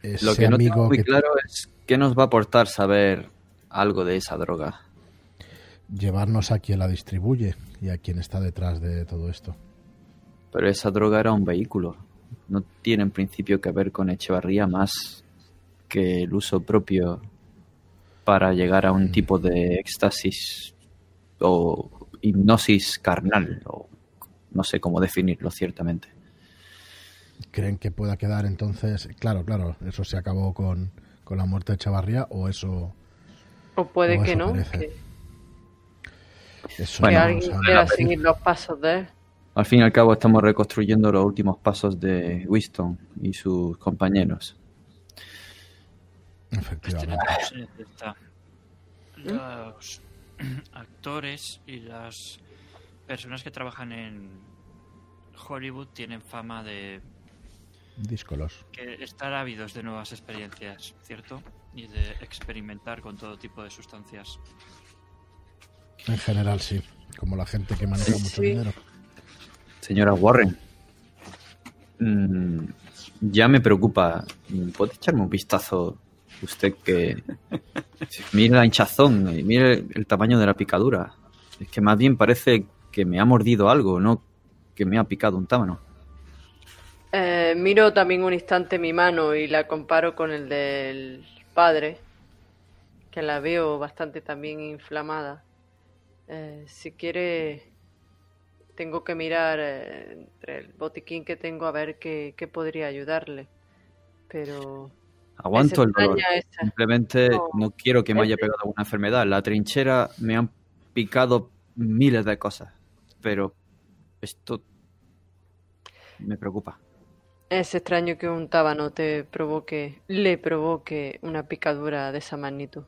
Ese Lo que no tengo muy que claro es qué nos va a aportar saber algo de esa droga. llevarnos a quien la distribuye y a quien está detrás de todo esto. Pero esa droga era un vehículo. No tiene en principio que ver con Echevarría más que el uso propio para llegar a un tipo de éxtasis o hipnosis carnal, o no sé cómo definirlo ciertamente. ¿Creen que pueda quedar entonces? Claro, claro, eso se acabó con, con la muerte de Chavarría o eso, O puede O que eso no, que, eso Bueno, que no lo alguien quiera seguir los pasos de él. Al fin y al cabo estamos reconstruyendo los últimos pasos de Winston y sus compañeros. Este Efectivamente. se necesita. Los actores y las personas que trabajan en Hollywood tienen fama de Díscolos. que estar ávidos de nuevas experiencias, ¿cierto? Y de experimentar con todo tipo de sustancias. En general, sí. Como la gente que maneja mucho Sí. dinero. Señora Warren, mm, ya me preocupa. ¿Puede echarme un vistazo usted que... Mire la hinchazón y mire el tamaño de la picadura. Es que más bien parece que me ha mordido algo, no que me ha picado un támano. Eh, miro también un instante mi mano y la comparo con el del padre, que la veo bastante también inflamada. Eh, si quiere, tengo que mirar eh, entre el botiquín que tengo a ver qué, qué podría ayudarle. Pero Aguanto el dolor. esa. Simplemente No. no quiero que me haya pegado alguna enfermedad. La trinchera me han picado miles de cosas, pero esto me preocupa. Es extraño que un tábano te provoque, le provoque una picadura de esa magnitud.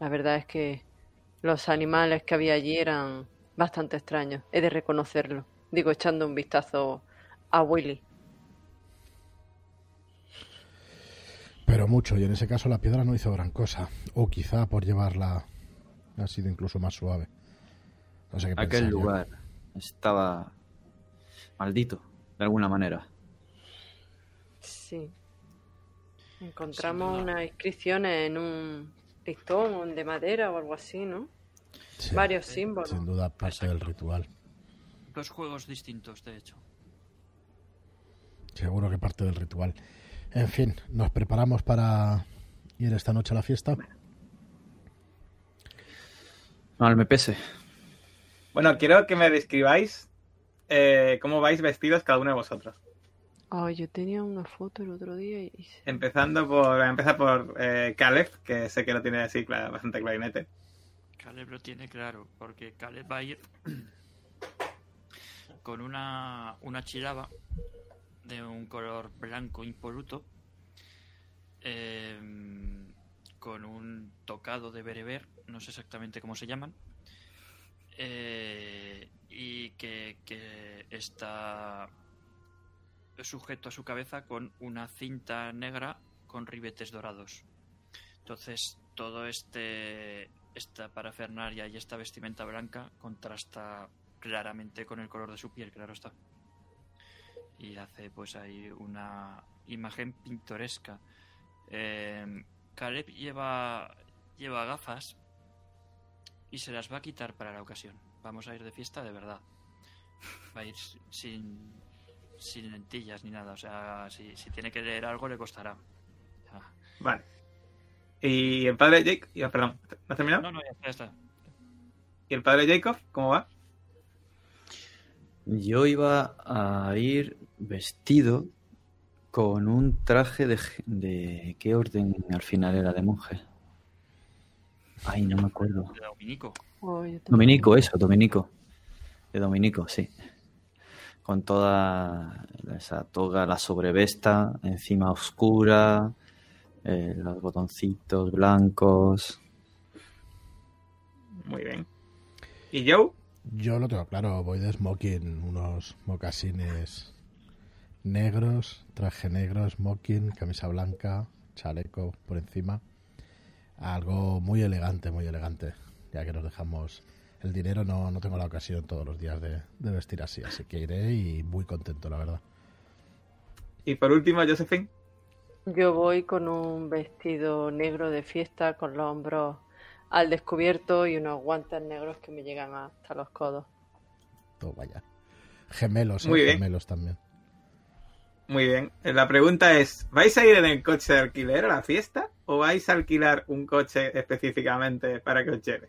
La verdad es que los animales que había allí eran bastante extraños. He de reconocerlo. Digo, echando un vistazo a Willy. Pero mucho, y en ese caso la piedra no hizo gran cosa. O quizá por llevarla ha sido incluso más suave. No sé qué Aquel yo. Estaba maldito, de alguna manera. Sí. Encontramos duda. unas inscripciones en un listón de madera o algo así, ¿no? Sí, Varios símbolos. Sin duda parte del ritual. Dos juegos distintos, de hecho. Seguro que parte del ritual. En fin, nos preparamos para ir esta noche a la fiesta. Mal me pese. Bueno, quiero que me describáis eh, cómo vais vestidos cada uno de vosotros. Oh, yo tenía una foto el otro día y... Empezando por, voy a empezar por eh, Caleb, que sé que lo tiene así bastante clarinete. Caleb lo tiene claro, porque Caleb va a ir con una, una chilaba de un color blanco impoluto, em, con un tocado de bereber, no sé exactamente cómo se llaman, eh, y que, que está sujeto a su cabeza con una cinta negra con ribetes dorados. Entonces, todo este esta parafernalia y esta vestimenta blanca contrasta claramente con el color de su piel, claro está. Y hace pues ahí una imagen pintoresca. Eh, Caleb lleva, lleva gafas y se las va a quitar para la ocasión. Vamos a ir de fiesta de verdad. Va a ir sin, sin lentillas ni nada. O sea, si, si tiene que leer algo le costará. Ya. Vale. Y el padre Jake, y- perdón, ¿no has terminado? No, no, ya está, ya está. ¿Y el padre Jacob, cómo va? Yo iba a ir vestido con un traje de, de... ¿Qué orden al final era de monje? Ay, no me acuerdo. De Dominico. Oh. Dominico, eso, Dominico. De Dominico, sí. Con toda esa toga, la sobrevesta, encima oscura, eh, los botoncitos blancos. Muy bien. ¿Y Joe? Yo lo tengo claro, voy de smoking, unos mocasines negros, traje negro, smoking, camisa blanca, chaleco por encima. Algo muy elegante, muy elegante. Ya que nos dejamos el dinero, no, no tengo la ocasión todos los días de, de vestir así, así que iré y muy contento, la verdad. Y por último, Josephine. Yo voy con un vestido negro de fiesta con los hombros al descubierto y unos guantes negros que me llegan hasta los codos. Todo vaya. Gemelos, eh, bien. gemelos también. Muy bien. La pregunta es, ¿vais a ir en el coche de alquiler a la fiesta o vais a alquilar un coche específicamente para que os lleve?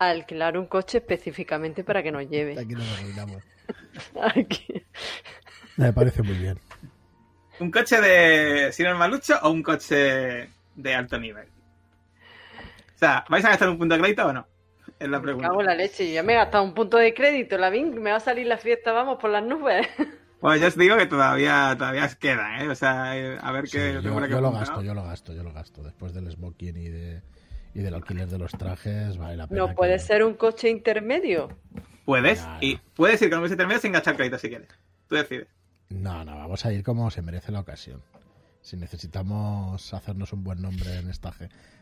Alquilar un coche específicamente para que nos lleve. Aquí nos arruinamos. Aquí. Me parece muy bien. ¿Un coche de sin malucho o un coche de alto nivel? O sea, ¿vais a gastar un punto de crédito o no? Es la Me pregunta. cago en la leche, yo ya me he gastado un punto de crédito, la me va a salir la fiesta, vamos, por las nubes. Bueno, ya os digo que todavía, todavía os queda, ¿eh? O sea, eh, a ver Sí, qué yo, tengo por aquí yo lo gasto, yo lo gasto, yo lo gasto. Después del smoking y, de, y del alquiler de los trajes, vale la pena. No que- puede ser un coche intermedio. Puedes, y no. puedes ir con un coche intermedio sin gastar crédito si quieres. Tú decides. No, no, vamos a ir como se merece la ocasión. Si necesitamos hacernos un buen nombre en esta,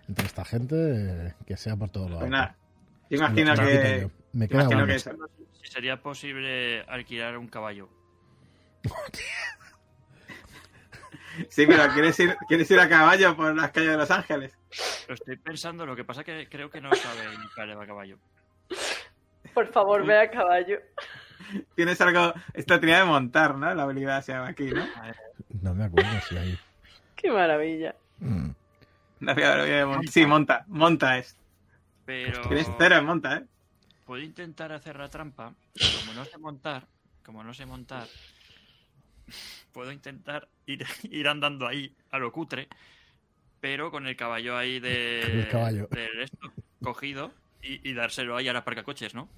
entre esta gente, que sea por todo lo Pues nada. Yo imagino que. Me queda imagino que eso. Si sería posible alquilar un caballo. Sí, pero ¿quieres ir, ¿quieres ir a caballo por las calles de Los Ángeles? Lo estoy pensando, lo que pasa que creo que no sabe Caleb a caballo. Por favor, ve a caballo. Tienes algo. Esta tenía de montar, ¿no? La habilidad se llama aquí, ¿no? No me acuerdo si hay. Qué maravilla. Mm. La habilidad de mon- Sí, monta. Monta es. Pero Tienes cero en monta, ¿eh? puedo intentar hacer la trampa. Como no sé montar, como no sé montar, puedo intentar ir, ir andando ahí a lo cutre, pero con el caballo ahí de, el caballo. del esto cogido y, y dárselo ahí a la coches, ¿no?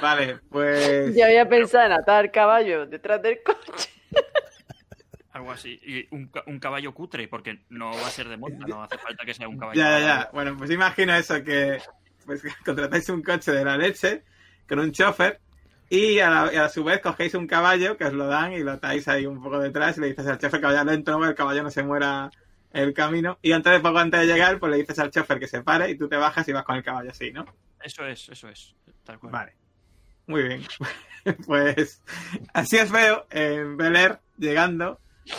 Vale, pues. Ya había pensado en atar caballo detrás del coche. Algo así. Y un, ca- un caballo cutre, porque no va a ser de monta, no hace falta que sea un caballo. Ya, ya, ya. Bueno, pues imagino eso, que pues, contratáis un coche de la leche con un chofer y a, la- a su vez cogéis un caballo que os lo dan y lo atáis ahí un poco detrás y le dices al chofer que vaya lento, el caballo no se muera el camino. Y antes de poco antes de llegar, pues le dices al chofer que se pare y tú te bajas y vas con el caballo así, ¿no? Eso es, eso es. Tal cual. Vale. Muy bien. pues así os veo en Bel Air llegando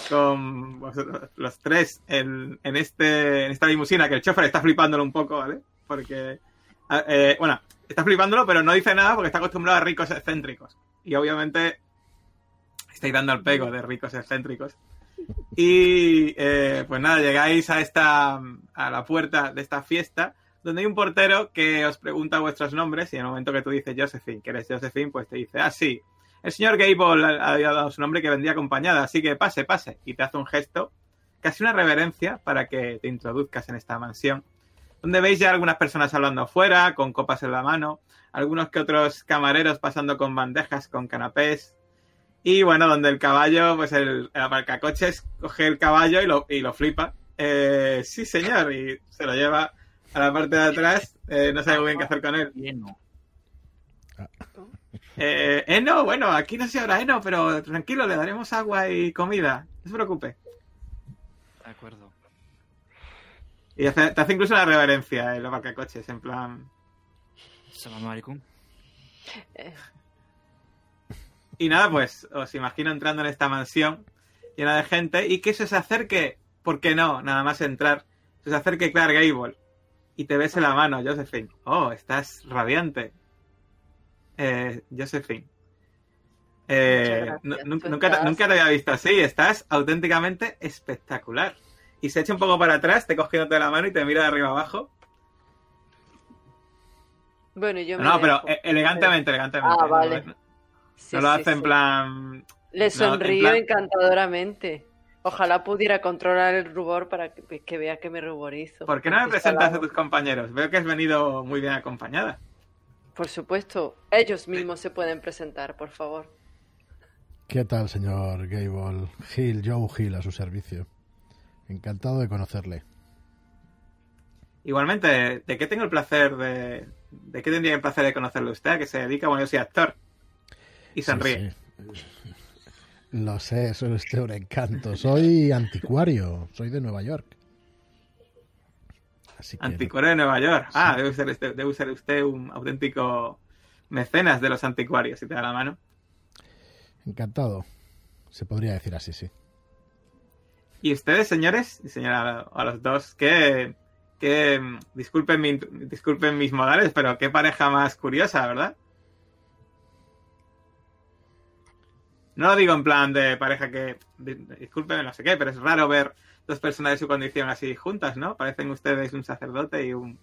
con vosotros los tres en, en este, en esta limusina que el chofer está flipándolo un poco, ¿vale? Porque, a- eh, bueno, está flipándolo, pero no dice nada porque está acostumbrado a ricos excéntricos. Y obviamente estáis dando el pego de ricos excéntricos. Y eh, pues nada, llegáis a esta a la puerta de esta fiesta donde hay un portero que os pregunta vuestros nombres y en el momento que tú dices Josephine, que eres Josephine, pues te dice, ah, sí, el señor Gable ha- había dado su nombre que vendría acompañada, así que pase, pase. Y te hace un gesto, casi una reverencia, para que te introduzcas en esta mansión, donde veis ya algunas personas hablando afuera, con copas en la mano, algunos que otros camareros pasando con bandejas, con canapés, y bueno, donde el caballo, pues el, el aparcacoches coge el caballo y lo, y lo flipa. Eh, sí, señor, y se lo lleva a la parte de atrás, eh, no sabe muy bien qué hacer con él. Lleno. Eh, Eno, bueno, aquí no sé ahora Eno, pero tranquilo, le daremos agua y comida. No se preocupe. De acuerdo. Y hace- te hace incluso una reverencia el aparcacoches, en plan. Salam alaikum. Eh, Y nada, pues os imagino entrando en esta mansión llena de gente y que se os acerque, ¿por qué no? Nada más entrar, se os acerque Clark Gable y te bese la mano, Josephine. Oh, estás radiante. Eh, Josephine. Eh, gracias. nunca, nunca te había visto así, estás auténticamente espectacular. Y se echa un poco para atrás, te cogiéndote de la mano y te mira de arriba abajo. Bueno, yo me No, pero dejo. elegantemente, elegantemente. Ah, No- vale. No, Sí, no lo sí, hace en sí. plan. Le en sonrío plan- encantadoramente. Ojalá pudiera controlar el rubor para que, que vea que me ruborizo. ¿Por qué no me presentas a tus compañeros? Veo que has venido muy bien acompañada. Por supuesto, ellos mismos se pueden presentar, por favor. ¿Qué tal, señor Gable? Hill, Joe Hill, a su servicio. Encantado de conocerle. Igualmente, ¿de qué tengo el placer de... ¿De qué tendría el placer de conocerle usted? ¿A qué se dedica? Bueno, yo soy actor. Y sonríe. Sí, sí. Lo sé, soy usted un encanto. Soy anticuario, soy de Nueva York. Así que Anticuario de Nueva York. Ah, debe ser, este- debe ser usted un auténtico mecenas de los anticuarios, si te da la mano. encantado. Se podría decir así, sí. Y ustedes, señores, y señora a los dos, que, que disculpen, mi- disculpen mis modales, pero qué pareja más curiosa, ¿verdad? No lo digo en plan de pareja que, di- disculpen, no sé qué, pero es raro ver dos personas de su condición así juntas, ¿no? Parecen ustedes un sacerdote y un...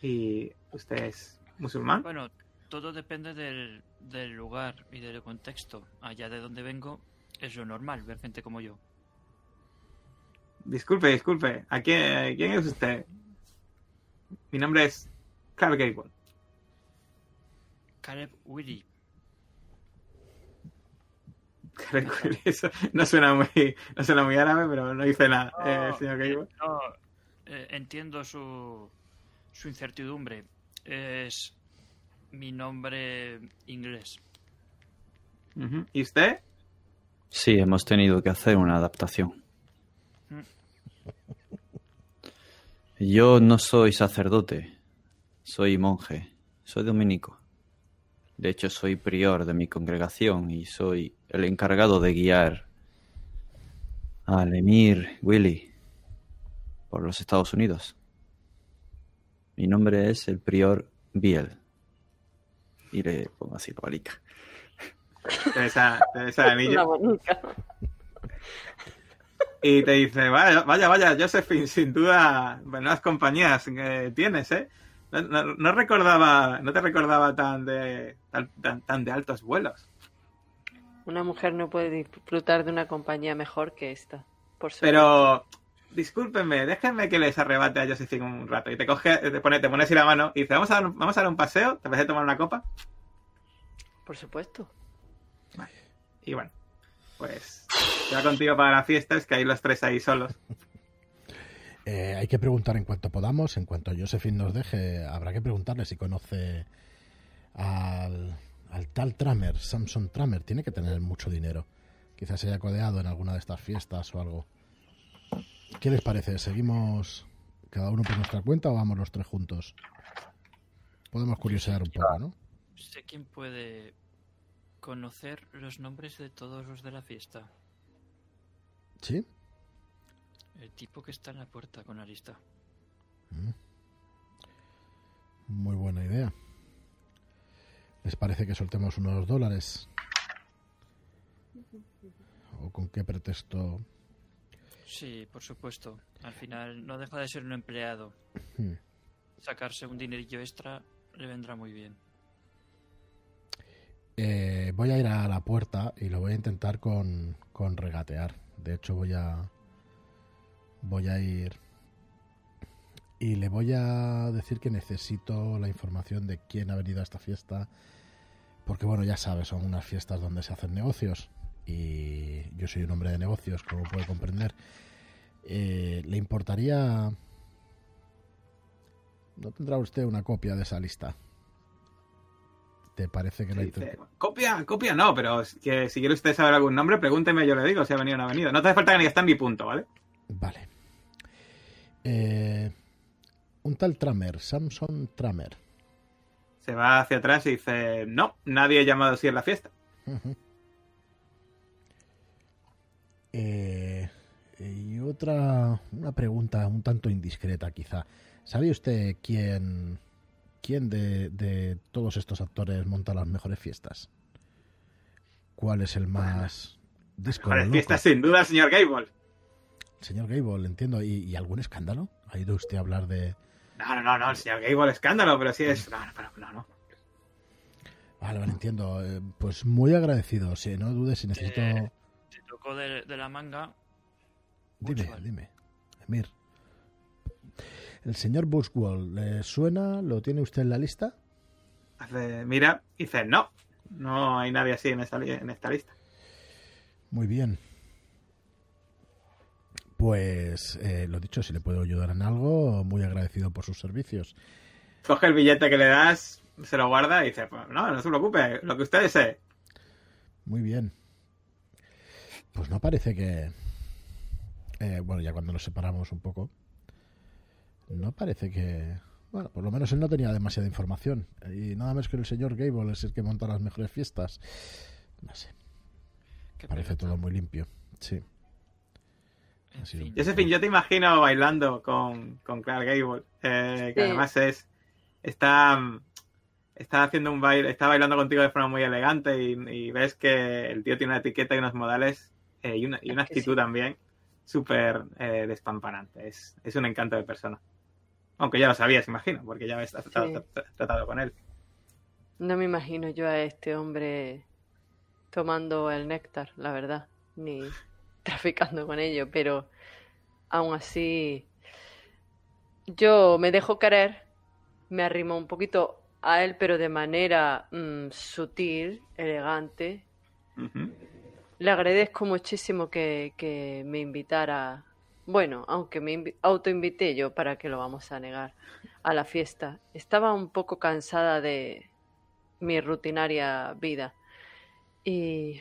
Y usted es musulmán. Bueno, todo depende del, del lugar y del contexto. Allá de donde vengo es lo normal ver gente como yo. Disculpe, disculpe. ¿A quién, quién es usted? Mi nombre es Clark Gable. Caleb Willy. Eso no suena muy, no suena muy árabe, pero no dice nada, eh, señor Gable. No, eh, entiendo su, su incertidumbre. Es mi nombre inglés. ¿Y usted? Sí, hemos tenido que hacer una adaptación. Yo no soy sacerdote, soy monje, soy dominico. De hecho, soy prior de mi congregación y soy el encargado de guiar al emir Willy por los Estados Unidos. Mi nombre es el prior Biel. Y le pongo así la balica. Te besa, te besa el Una anillo bonica. y te dice, vaya, vaya, vaya, Josephine, sin duda, buenas compañías que tienes, ¿eh? No, no- no recordaba, no te recordaba tan de, tan, tan- tan de altos vuelos. Una mujer no puede disfrutar de una compañía mejor que esta. Por supuesto. Pero, discúlpenme, déjenme que les arrebate a Josephine un rato. Y te coge, te pone, te pone así la mano y dice, vamos a dar, un- vamos a dar un paseo, ¿te parece tomar una copa? Por supuesto. Y bueno, pues Ya contigo para la fiesta, es que hay los tres ahí solos. Eh, hay que preguntar en cuanto podamos, en cuanto Josephine nos deje, habrá que preguntarle si conoce al, al tal Tramer, Samson Tramer. Tiene que tener mucho dinero. Quizás se haya codeado en alguna de estas fiestas o algo. ¿Qué les parece? ¿Seguimos cada uno por nuestra cuenta o vamos los tres juntos? Podemos curiosear un poco, ¿no? Sé quién puede conocer los nombres de todos los de la fiesta. ¿Sí? El tipo que está en la puerta con la lista. Mm. Muy buena idea. ¿Les parece que soltemos unos dólares? ¿O con qué pretexto? Sí, por supuesto. Al final no deja de ser un empleado. Hmm. Sacarse un dinerillo extra le vendrá muy bien. Eh, voy a ir a la puerta y lo voy a intentar con, con regatear. De hecho, voy a. Voy a ir. Y le voy a decir que necesito la información de quién ha venido a esta fiesta. Porque, bueno, ya sabes, son unas fiestas donde se hacen negocios. Y yo soy un hombre de negocios, como puede comprender. Eh, ¿Le importaría.? ¿No tendrá usted una copia de esa lista? ¿Te parece que la Dice, inter- copia, copia no, pero es que si quiere usted saber algún nombre, pregúnteme, yo le digo si ha venido o no ha venido. No te hace falta que ni esté en mi punto, ¿vale? Vale. Eh, un tal Tramer, Samson Tramer. Se va hacia atrás y dice, no, nadie ha llamado así en la fiesta. Eh, y otra, una pregunta un tanto indiscreta quizá. ¿Sabe usted quién, quién de, de todos estos actores monta las mejores fiestas? ¿Cuál es el más disco? Vale, loco? fiesta sin duda, el señor Gable. Señor Gable, entiendo. ¿Y, y algún escándalo? ¿Ha ido usted a hablar de...? No, no, no, no, el señor Gable escándalo, pero sí es... No, no, pero no, no. Vale, vale, entiendo. Eh, Pues muy agradecido. Si no dudes, si necesito... Eh, Se tocó de, de la manga. Dime, dime. Emir. ¿El señor Bushwell le suena? ¿Lo tiene usted en la lista? Hace, mira, dice, no, no hay nadie así en esta, en esta lista. Muy bien. Pues eh, lo dicho, si le puedo ayudar en algo, muy agradecido por sus servicios. Coge el billete que le das, se lo guarda y dice, pues no, no se preocupe, lo que usted desee. Muy bien. Pues no parece que... eh, bueno, ya cuando nos separamos un poco, no parece que... Bueno, por lo menos él no tenía demasiada información. Y nada más que el señor Gable es el que monta las mejores fiestas. No sé, Qué parece pelota. todo muy limpio. Sí. En. Josephine, yo te imagino bailando con, con Clark Gable, eh, que Sí. además es... Está, está haciendo un baile, está bailando contigo de forma muy elegante y, y ves que el tío tiene una etiqueta y unos modales eh, y, una, y una actitud sí. también súper eh, despampanante. Es, es un encanto de persona. Aunque ya lo sabías, imagino, porque ya habías tratado, Sí. tra- tratado con él. No me imagino yo a este hombre tomando el néctar, la verdad, ni traficando con ello, pero aún así yo me dejo querer, me arrimo un poquito a él, pero de manera mm, sutil, elegante. Le agradezco muchísimo que, que me invitara, bueno, aunque me invi- autoinvité yo, ¿para qué lo vamos a negar? A la fiesta. Estaba un poco cansada de mi rutinaria vida y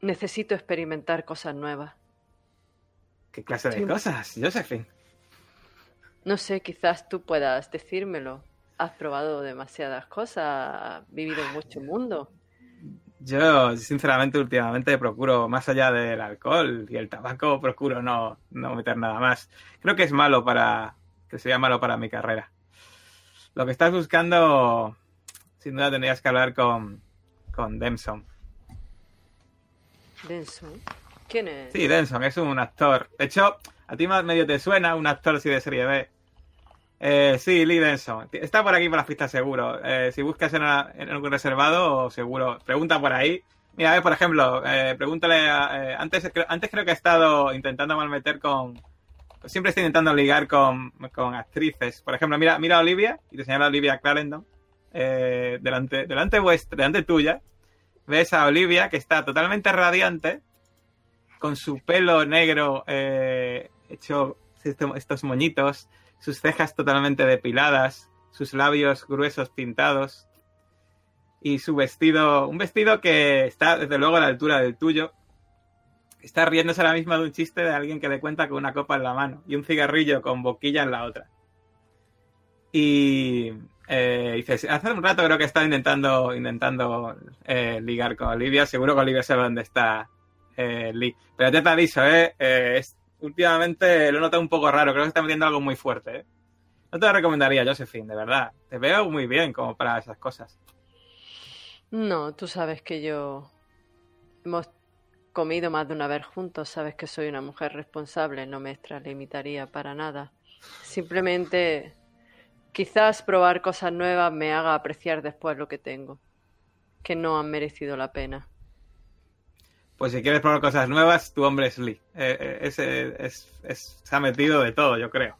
necesito experimentar cosas nuevas. ¿Qué clase de Sí. cosas, Josephine? No sé, quizás tú puedas decírmelo. Has probado demasiadas cosas, has vivido en mucho mundo. Yo, sinceramente, últimamente procuro, más allá del alcohol y el tabaco, procuro no, no meter nada más. Creo que es malo para, que sería malo para mi carrera. Lo que estás buscando, sin duda tendrías que hablar con, con Denson. Denson. ¿Quién es? Sí, Denson es un actor. De hecho, a ti más medio te suena un actor así de serie B. Eh, sí, Lee Denson. Está por aquí por la pista seguro. Eh, si buscas en, una- en algún reservado, seguro. Pregunta por ahí. Mira, a ver, por ejemplo, eh, pregúntale. a- eh, antes, antes creo que ha estado intentando malmeter con. Siempre está intentando ligar con, con actrices. Por ejemplo, mira, mira a Olivia y te señala Olivia Clarendon. eh, delante, delante vuestra, delante tuya. Ves a Olivia que está totalmente radiante con su pelo negro hecho este- estos moñitos, sus cejas totalmente depiladas, sus labios gruesos pintados y su vestido, un vestido que está desde luego a la altura del tuyo. Está riéndose ahora mismo de un chiste de alguien que le cuenta con una copa en la mano y un cigarrillo con boquilla en la otra. Y eh, dices, hace un rato creo que está intentando, intentando eh, ligar con Olivia. Seguro que Olivia sabe dónde está eh, Lee. Pero ya te aviso, ¿eh? Últimamente lo he notado un poco raro. Creo que está metiendo algo muy fuerte, ¿eh? No te lo recomendaría, Josephine, de verdad. Te veo muy bien como para esas cosas. No, tú sabes que yo hemos comido más de una vez juntos, sabes que soy una mujer responsable, no me extralimitaría para nada. Simplemente quizás probar cosas nuevas me haga apreciar después lo que tengo, que no han merecido la pena. Pues si quieres probar cosas nuevas, tu hombre es Lee. Eh, eh, ese es- es- se ha metido de todo, yo creo.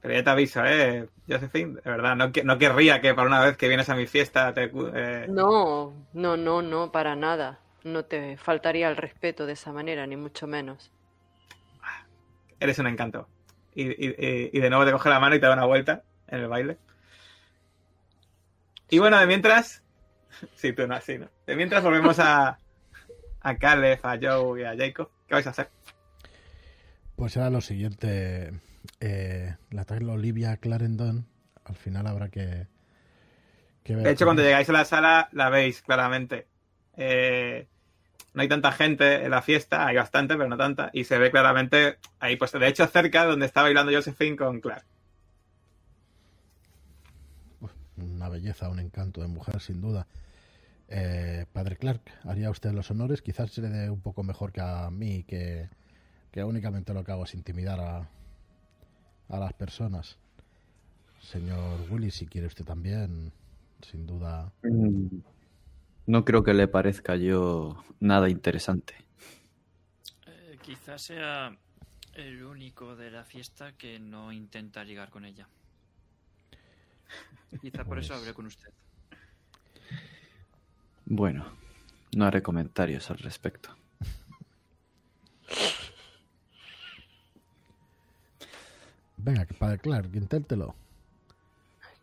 Pero ya te aviso, ¿eh? Josephine, de verdad, no, no querría que para una vez que vienes a mi fiesta te... eh, No, no, no, no, para nada. No te faltaría el respeto de esa manera, ni mucho menos. Eres un encanto. Y- y de nuevo te coge la mano y te da una vuelta en el baile. Y bueno, de mientras... Sí, tú no, así, ¿no? De mientras volvemos a, a Caleb, a Joe y a Jacob. ¿Qué vais a hacer? Pues era lo siguiente. Eh, la trae Olivia Clarendon. Al final habrá que, que ver. De hecho, cuando llegáis a la sala, la veis claramente. Eh, no hay tanta gente en la fiesta, hay bastante, pero no tanta. Y se ve claramente ahí, pues de hecho, cerca donde está bailando Josephine con Clark. Una belleza, un encanto de mujer, sin duda. Eh, padre Clark, ¿haría usted los honores? Quizás se le dé un poco mejor que a mí, que, que únicamente lo que hago es intimidar a, a las personas. Señor Willy, si quiere usted también, sin duda. Mm, No creo que le parezca yo nada interesante. Eh, quizás sea el único de la fiesta que no intenta ligar con ella. Quizá por eso Pues- hablé con usted. Bueno, no haré comentarios al respecto. Venga, que padre Clark, inténtelo.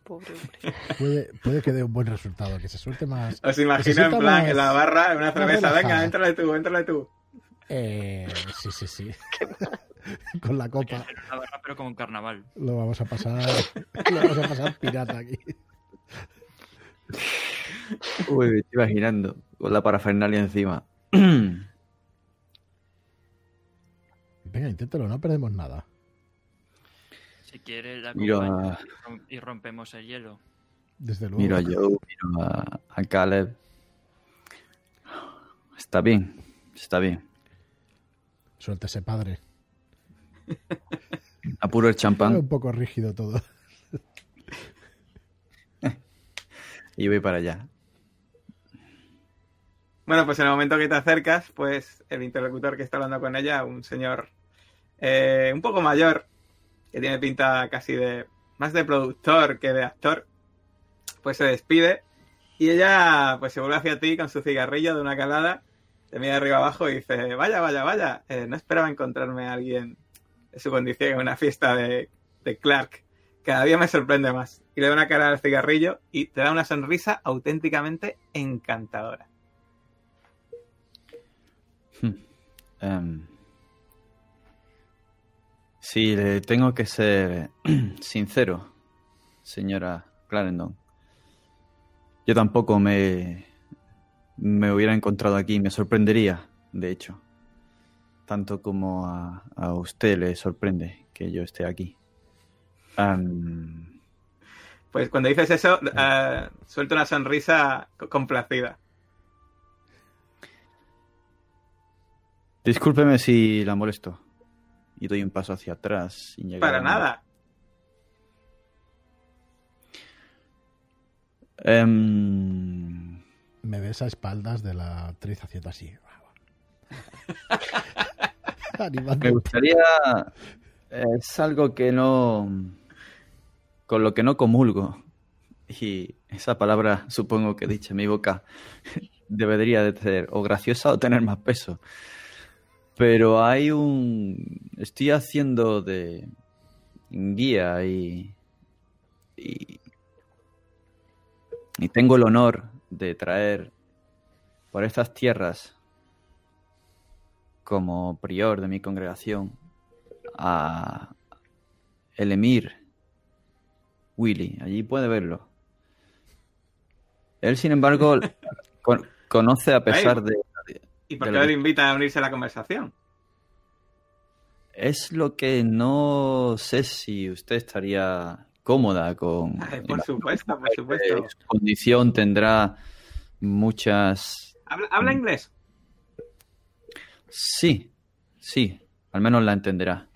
Pobre hombre. Puede, puede que dé un buen resultado, que se suelte más. Os imagino en plan más- en la barra, en una cerveza. Venga, éntrale tú, éntrale tú. Eh, sí, sí, sí. Con la copa barra, pero como un carnaval. lo vamos a pasar. Lo vamos a pasar pirata aquí. Uy, me estoy imaginando con la parafernalia encima. Venga, inténtalo, no perdemos nada. Si quiere, la Miro a- y rompemos el hielo. Desde luego. Miro a Joe, miro a, a Caleb. Está bien, está bien. Suéltese, padre. Apuro el Era champán un poco rígido todo. y voy para allá. Bueno, pues en el momento que te acercas, pues el interlocutor que está hablando con ella, un señor eh, un poco mayor, que tiene pinta casi de más de productor que de actor, pues se despide y ella pues se vuelve hacia ti con su cigarrillo de una calada, te mira de arriba abajo y dice, vaya, vaya, vaya, eh, no esperaba encontrarme a alguien su condición en una fiesta de, de Clark. Cada día me sorprende más. Y le da una cara al cigarrillo y te da una sonrisa auténticamente encantadora. Hmm. Em, si le tengo que ser sincero, señora Clarendon, yo tampoco me, me hubiera encontrado aquí, me sorprendería, de hecho, tanto como a, a usted le sorprende que yo esté aquí. Pues cuando dices eso, eh, suelta una sonrisa co- complacida. discúlpeme si la molesto y doy un paso hacia atrás sin llegar Para a nada. Em, Me ves a espaldas de la actriz haciendo así. Me gustaría. Es algo que no. con lo que no comulgo. Y esa palabra, supongo que dicha en mi boca, debería de ser o graciosa o tener más peso. Pero hay un... Estoy haciendo de guía y... Y, y tengo el honor de traer por estas tierras como prior de mi congregación a el emir Willy. Allí puede verlo. Él, sin embargo, con- conoce a pesar de... ¿Y por de qué lo invita a unirse a la conversación? Es lo que no sé si usted estaría cómoda con... Ay, por supuesto, por supuesto. Su condición tendrá muchas... ¿Habla, habla inglés? Sí, sí, al menos la entenderá.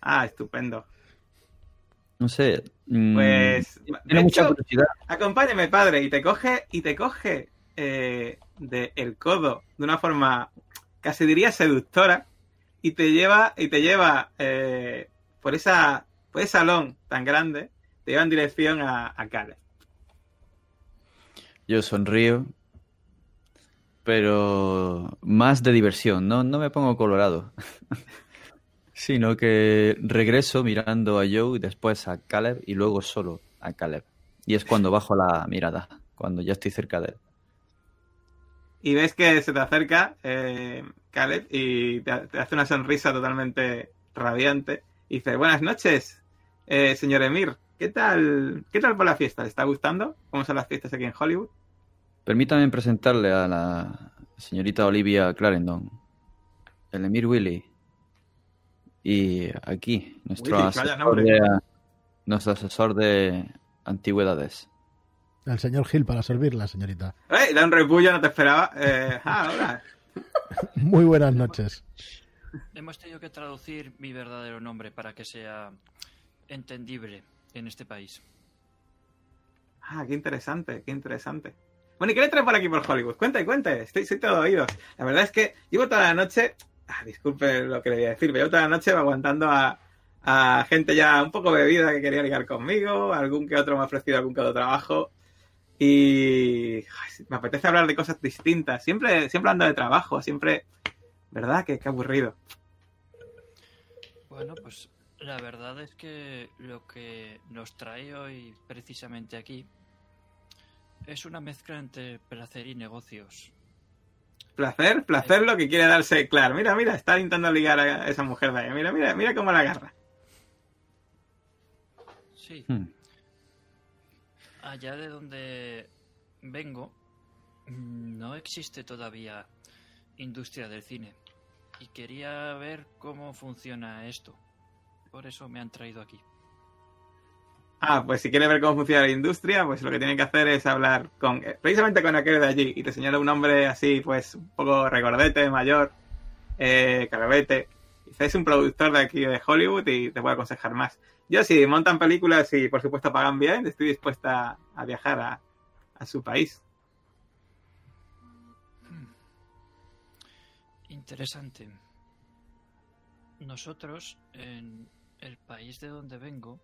Ah, estupendo. No sé. mm, Pues, tiene mucha hecho, curiosidad. acompáñame, padre, y te coge, y te coge eh, de el codo de una forma casi diría seductora y te lleva, y te lleva eh, por esa, por ese salón tan grande, te lleva en dirección a, a. Yo sonrío, pero más de diversión, no, no me pongo colorado. Sino que regreso mirando a Joe y después a Caleb y luego solo a Caleb. Y es cuando bajo la mirada, cuando ya estoy cerca de él. Y ves que se te acerca eh, Caleb y te, hace una sonrisa totalmente radiante. Y dice, buenas noches, eh, señor Emir. ¿Qué tal, ¿Qué tal por la fiesta? ¿Le está gustando? ¿Cómo son las fiestas aquí en Hollywood? Permítame presentarle a la señorita Olivia Clarendon, el Emir Willy. Y aquí, nuestro, Willy, asesor de, nuestro asesor de antigüedades. El señor Gil para servirla, señorita. ¡Eh! Da un repullo, no te esperaba. Eh, ah, hola. Muy buenas noches. Hemos tenido que traducir mi verdadero nombre para que sea entendible en este país. Ah, qué interesante, qué interesante. Bueno, ¿y qué le trae por aquí por Hollywood? Cuente, cuente, estoy, todo oídos. La verdad es que llevo toda la noche, ah, disculpe lo que le voy a decir, pero llevo toda la noche aguantando a, a gente ya un poco bebida que quería ligar conmigo, algún que otro me ha ofrecido algún que otro trabajo. Y me apetece hablar de cosas distintas. Siempre, siempre ando de trabajo, siempre. ¿Verdad? Que qué aburrido. Bueno, pues la verdad es que lo que nos trae hoy precisamente aquí es una mezcla entre placer y negocios. Placer, placer lo que quiere darse. Claro, mira, mira, está intentando ligar a esa mujer de ahí. Mira, mira, mira cómo la agarra. Sí, Hmm. allá de donde vengo no existe todavía industria del cine y quería ver cómo funciona esto. Por eso me han traído aquí. Ah, pues si quiere ver cómo funciona la industria, pues lo que tiene que hacer es hablar con eh, precisamente con aquel de allí y te señala un hombre así, pues un poco recordete, mayor, eh. Dice, es un productor de aquí de Hollywood y te puede aconsejar más. Yo si montan películas y por supuesto pagan bien, estoy dispuesta a viajar a, a su país. Interesante. Nosotros, en el país de donde vengo,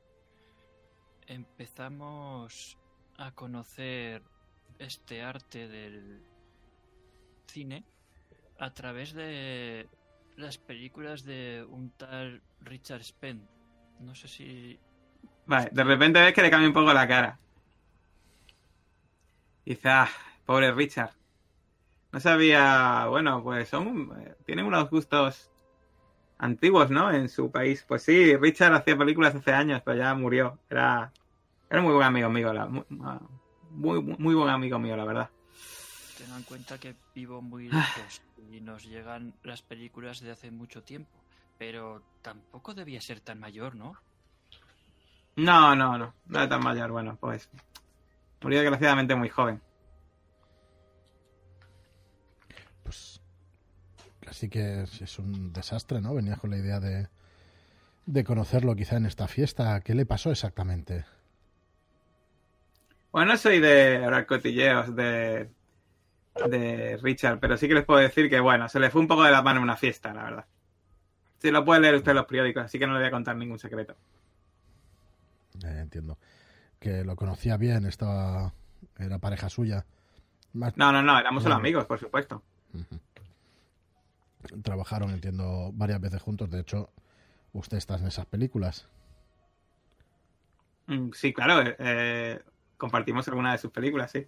empezamos a conocer este arte del cine a través de las películas de un tal Richard Spenn. No sé si... Vale, de repente ves que le cambia un poco la cara. Dice, ah, pobre Richard. No sabía, bueno, pues son, eh, tienen unos gustos antiguos, ¿no? En su país. Pues sí, Richard hacía películas hace años, pero ya murió. Era, era muy buen amigo mío, la, muy, muy, muy buen amigo mío, la verdad. Tengan en cuenta que vivo muy lejos y nos llegan las películas de hace mucho tiempo. Pero tampoco debía ser tan mayor, ¿no? No, no, no, no era tan mayor. Bueno, pues murió desgraciadamente muy joven. Así que es, es un desastre, ¿no? Venías con la idea de, de conocerlo quizá en esta fiesta. ¿Qué le pasó exactamente? Bueno, no soy de hablar cotilleos de, de Richard, pero sí que les puedo decir que, bueno, se le fue un poco de la mano en una fiesta, la verdad. Sí, lo puede leer usted en los periódicos, así que no le voy a contar ningún secreto. Eh, entiendo. Que lo conocía bien, estaba, era pareja suya. Más- No, no, no, éramos solo amigos, por supuesto. Trabajaron, entiendo, varias veces juntos. De hecho, usted está en esas películas. Mm, Sí, claro, eh, eh, compartimos alguna de sus películas, sí.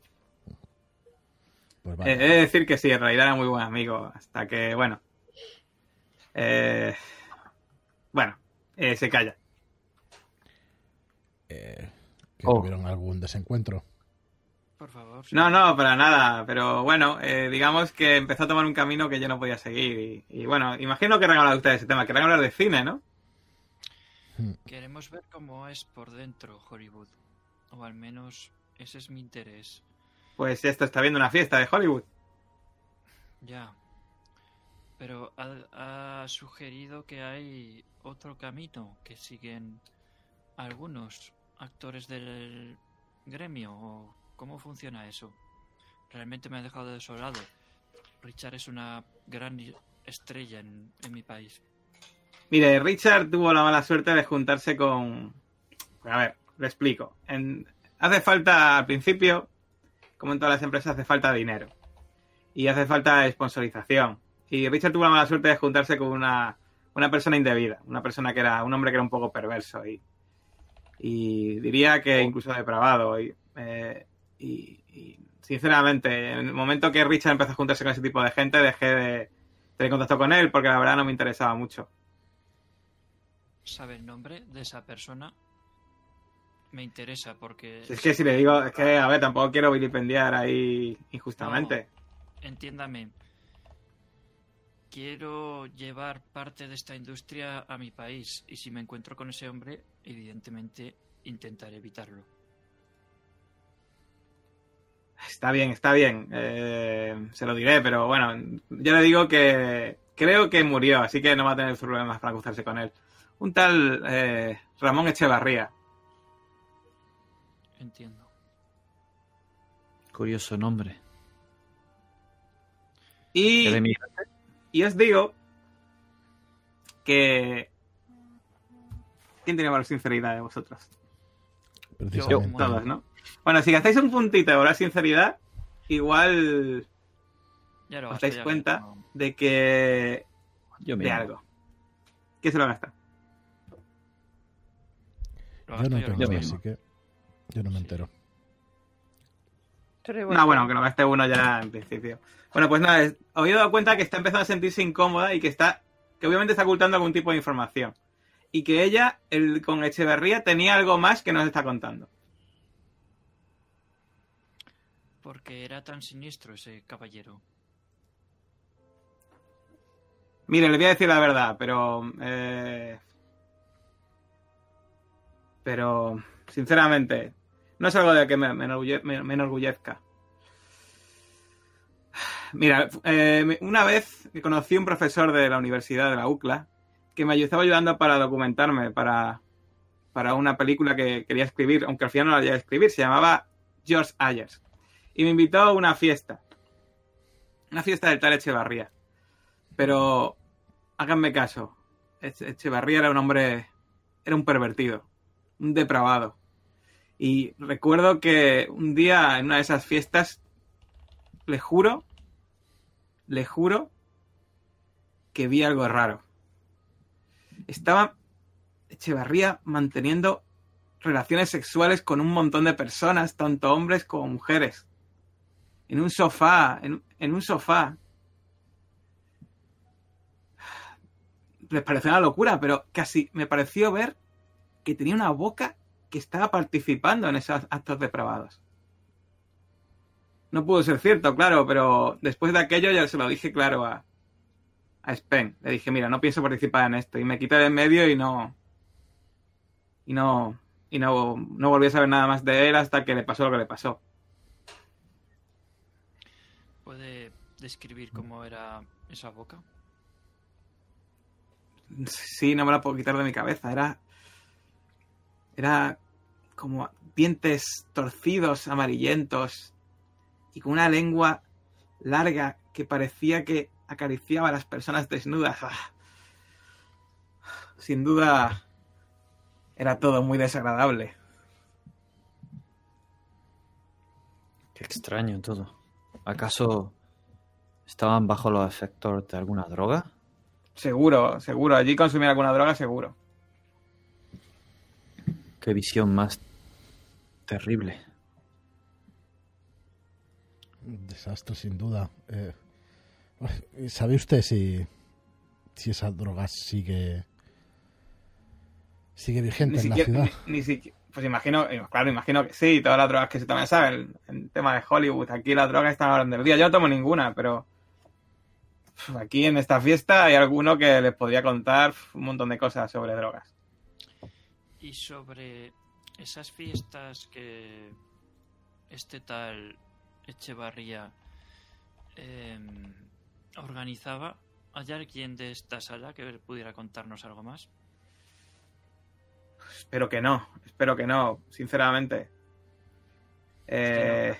Pues Eh, he de decir que sí, en realidad era muy buen amigo, hasta que, bueno. eh, bueno, eh, se calla. Eh, que Oh. tuvieron algún desencuentro. Por favor. No, no, para nada, pero bueno, eh, digamos que empezó a tomar un camino que yo no podía seguir. Y, y bueno, imagino que hablar ustedes de ese tema, querrán hablar de cine, ¿no? Queremos ver cómo es por dentro Hollywood. O al menos ese es mi interés. Pues esto está viendo una fiesta de Hollywood. Ya. Pero ha, ha sugerido que hay otro camino que siguen algunos actores del gremio. ¿O ¿Cómo funciona eso? Realmente me ha dejado desolado. Richard es una gran estrella en, en mi país. Mire, Richard tuvo la mala suerte de juntarse con... A ver, le explico. Hace falta, al principio, como en todas las empresas, hace falta dinero. Y hace falta sponsorización. Y Richard tuvo la mala suerte de juntarse con una, una persona indebida. Una persona que era, un hombre que era un poco perverso. Y, y diría que incluso depravado. Y, eh, y- y, sinceramente, en el momento que Richard empezó a juntarse con ese tipo de gente, dejé de tener contacto con él porque la verdad no me interesaba mucho. ¿Sabe el nombre de esa persona? Me interesa porque... Es que si le digo, es que, a ver, tampoco quiero vilipendiar ahí injustamente. Entiéndame. Quiero llevar parte de esta industria a mi país y si me encuentro con ese hombre, evidentemente intentaré evitarlo. Está bien, está bien. eh, se lo diré, pero bueno, yo le digo que creo que murió, así que no va a tener problemas para cruzarse con él. Un tal eh, Ramón Echevarría. Entiendo. Curioso nombre. Y, ¿Era mi- y os digo que... ¿Quién tiene más sinceridad de vosotros? Precisamente. Todos, ¿no? Bueno, si gastáis un puntito de la sinceridad, igual Ya lo os dais cuenta de que... Yo de algo. ¿Quién se lo gasta? lo Yo no yo, tengo, yo así que yo no me entero. No, bueno, que lo gaste uno ya en principio. Bueno, pues nada, os he dado cuenta que está empezando a sentirse incómoda y que está, que obviamente está ocultando algún tipo de información. Y que ella, el, con Echeverría, tenía algo más que nos está contando. Porque era tan siniestro ese caballero. Mire, le voy a decir la verdad, pero... eh, pero, sinceramente, no es algo de que me, me enorgulle- me- me enorgullezca. Mira, eh, una vez conocí un profesor de la Universidad de la UCLA que me estaba ayudando para documentarme para, para una película que quería escribir, aunque al final no la llegué a escribir, se llamaba George Ayers. Y me invitó a una fiesta. Una fiesta del tal Echevarría. Pero háganme caso. Eche- Echevarría era un hombre, era un pervertido, un depravado. Y recuerdo que un día en una de esas fiestas, le juro, le juro que vi algo raro. Estaba Echevarría manteniendo relaciones sexuales con un montón de personas, tanto hombres como mujeres. En un sofá, en, un sofá. Les pareció una locura, pero casi me pareció ver que tenía una boca que estaba participando en esos actos depravados. No pudo ser cierto, claro, pero después de aquello ya se lo dije claro a, a Spen. Le dije, mira, no pienso participar en esto. Y me quité de en medio y no. Y no. Y no, no volví a saber nada más de él hasta que le pasó lo que le pasó. ¿Puede describir cómo era esa boca? Sí, no me la puedo quitar de mi cabeza. Era. Era como dientes torcidos, amarillentos. Y con una lengua larga que parecía que acariciaba a las personas desnudas. Ah. Sin duda. Era todo muy desagradable. Qué extraño todo. ¿Acaso estaban bajo los efectos de alguna droga? Seguro, seguro. Allí consumir alguna droga, seguro. Qué visión más terrible. Un desastre, sin duda. Eh, ¿Sabe usted si, si esa droga sigue sigue vigente en la ciudad? Ni, ni siquiera- pues imagino, eh, claro, imagino que sí, todas las drogas que se toman, ¿sabes? El, el tema de Hollywood, aquí las drogas están orden del día. Yo no tomo ninguna, pero aquí en esta fiesta hay alguno que les podría contar un montón de cosas sobre drogas. Y sobre esas fiestas que este tal Echevarría em, organizaba, ¿hay alguien de esta sala que pudiera contarnos algo más? Espero que no, espero que no, sinceramente. Eh,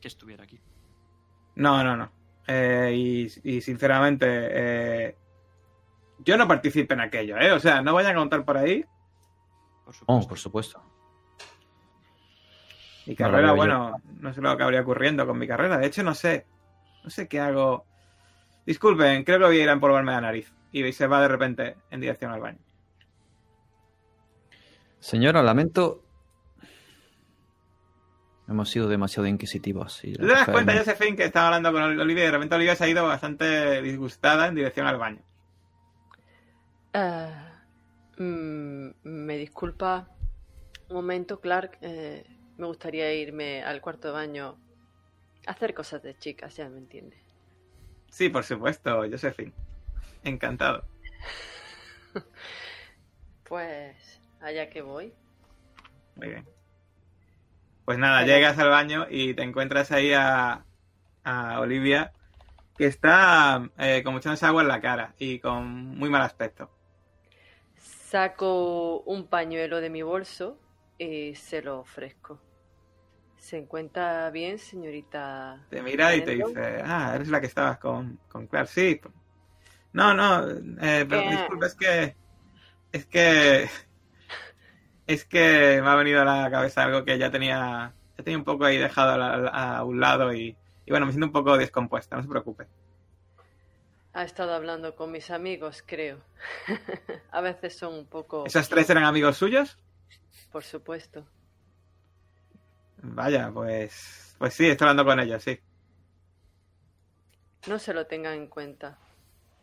Que estuviera aquí. no, no, no. Eh, y, y sinceramente, eh, yo no participé en aquello, ¿eh? O sea, no vayan a contar por ahí. Por supuesto. Oh, por supuesto. Mi No carrera, yo. bueno, no sé lo que habría ocurriendo con mi carrera. De hecho, no sé. No sé qué hago. Disculpen, creo que voy a ir a empolvarme la nariz. Y se va de repente en dirección al baño. Señora, lamento. Hemos sido demasiado inquisitivos. Y la ¿Te das cuenta, me- Josephine, que estaba hablando con Olivia y de repente Olivia se ha ido bastante disgustada en dirección al baño? Eh, mm, me disculpa un momento, Clark. eh, me gustaría irme al cuarto de baño a hacer cosas de chicas, ya me entiende. Sí, por supuesto, Josephine. Encantado. Pues allá que voy. Muy bien. Pues nada, llegas al baño y te encuentras ahí a, a Olivia, que está eh, como echándose agua en la cara y con muy mal aspecto. Saco un pañuelo de mi bolso y se lo ofrezco. ¿Se encuentra bien, señorita? Te mira y te dice, ah, eres la que estabas con, con Clark, sí. No, no, eh, pero ¿Qué? disculpa, es que, es que, es que me ha venido a la cabeza algo que ya tenía, ya tenía un poco ahí dejado a, un lado y, y bueno, me siento un poco descompuesta, no se preocupe. Ha estado hablando con mis amigos, creo. a veces son un poco... ¿Esos tres eran amigos suyos? Por supuesto. Vaya, pues, pues sí, estoy hablando con ellos, sí. No se lo tengan en cuenta.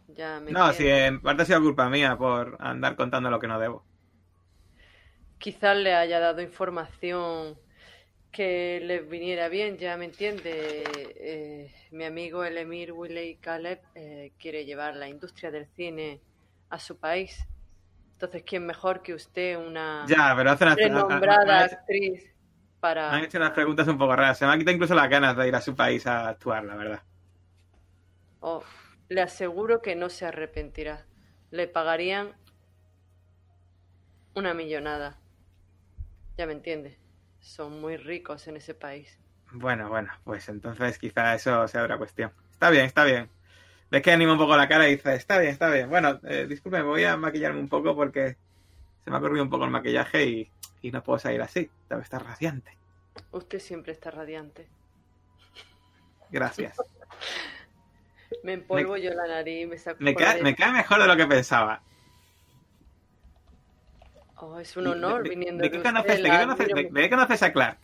Ya me No, sí, en parte ha sido culpa mía por andar contando lo que no debo. Quizás le haya dado información que le viniera bien, ya me entiende. Eh, mi amigo el Emir Willey Caleb eh, quiere llevar la industria del cine a su país. Entonces, ¿quién mejor que usted, una Ya, pero renombrada actriz, me han para... hecho unas preguntas un poco raras. Se me han quitado incluso las ganas de ir a su país a actuar, la verdad. Oh, le aseguro que no se arrepentirá. Le pagarían una millonada. Ya me entiende. Son muy ricos en ese país. Bueno, bueno, pues entonces quizá eso sea otra cuestión. Está bien, está bien. Ves que anima un poco la cara y dice, está bien, está bien. Bueno, eh, disculpe, voy a maquillarme un poco porque se me ha corrido un poco el maquillaje y, y no puedo salir así. Debe estar radiante. Usted siempre está radiante. Gracias. Me empolvo yo la nariz, me saco Me cae, me cae mejor de lo que pensaba. Oh, es un honor ¿De, de- viniendo de de qué usted, conoces, de qué la conoces- de- de qué conoces a Clark?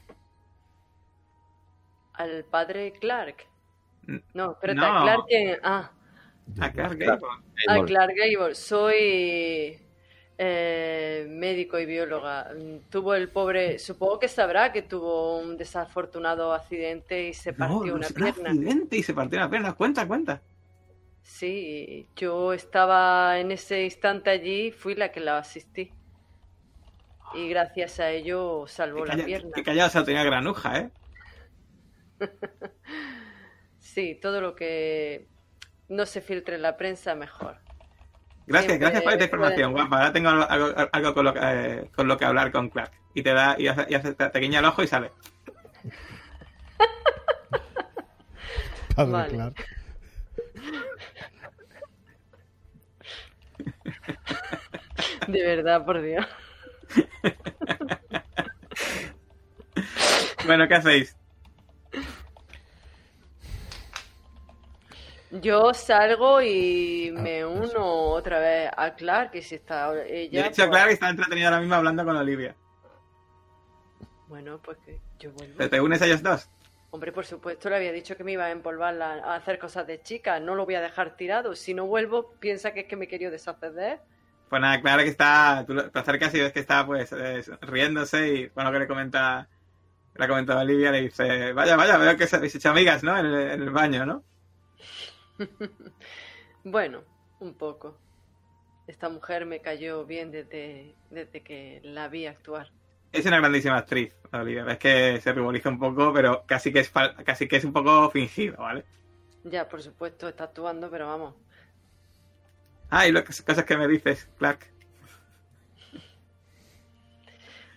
al padre Clark. No, espérate, no. a Clark quién? Ah, A Clark Gable. a Clark Gable. Soy eh, médico y bióloga. Tuvo el pobre, supongo que sabrá que tuvo un desafortunado accidente y se partió no, una es un pierna. accidente y se partió una pierna. Cuenta, cuenta. Sí, yo estaba en ese instante allí, fui la que la asistí. Y gracias a ello salvó la pierna. qué callado se lo tenía granuja, ¿eh? Sí, todo lo que no se filtre en la prensa, mejor. Gracias, Siempre gracias por esta información, pueden- guapa. Ahora tengo algo, algo- algo con, lo, que- eh, con lo que hablar con Clark. Y te da, y hace, y hace- te guiña el ojo y sale. Padre Vale. Clark. De verdad, por Dios. Bueno, ¿qué hacéis? Yo salgo y Ah, me eso. uno otra vez a Clark, que si está ella. de hecho, pues- Clark está entretenida ahora mismo hablando con Olivia. Bueno, pues que yo vuelvo. ¿Te, te unes a ellos dos? Hombre, por supuesto, le había dicho que me iba a empolvar la- a hacer cosas de chica. No lo voy a dejar tirado. Si no vuelvo, piensa que es que me querido deshacer de él. Pues nada, claro que está, tú te acercas y ves que está pues eh, riéndose y bueno, que le comenta, le ha comentado a Olivia, le dice, vaya, vaya, veo que os habéis hecho amigas, ¿no? En el, en el baño, ¿no? Bueno, un poco. Esta mujer me cayó bien desde, desde que la vi actuar. Es una grandísima actriz, Olivia. Ves que se ruboriza un poco, pero casi que es casi que es un poco fingido, ¿vale? Ya, por supuesto, está actuando, pero vamos. Ah, y las cosas que me dices, Clark.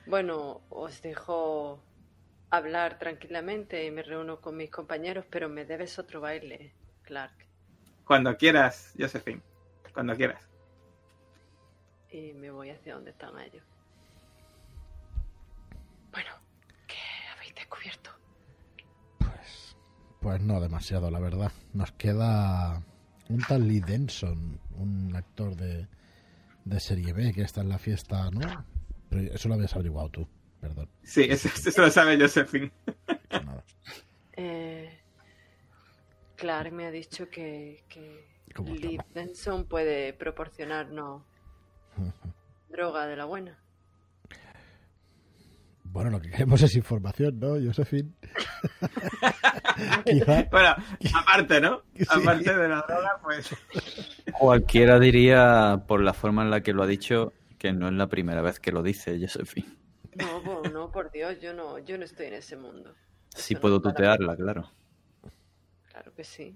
Bueno, os dejo hablar tranquilamente y me reúno con mis compañeros, pero me debes otro baile, Clark. Cuando quieras, Josephine. Cuando quieras. Y me voy hacia donde están ellos. Bueno, ¿qué habéis descubierto? Pues, pues no demasiado, la verdad. Nos queda un tal Lee Denson, un actor de, de serie B que está en la fiesta, ¿no? Pero eso lo habías averiguado tú, perdón. Sí, eso, eso lo sabe Josephine. que nada. Eh, Clark me ha dicho que, que ¿Cómo Lee? Benson puede proporcionarnos droga de la buena. Bueno, lo que queremos es información, ¿no, Josephine? Quizá, Bueno, aparte, ¿no? Sí. Aparte de la droga, pues. Cualquiera diría, por la forma en la que lo ha dicho, que no es la primera vez que lo dice Josephine. No, por, no, por Dios, yo no, yo no estoy en ese mundo. Sí Eso no puedo para- tutearla, claro. Claro que sí.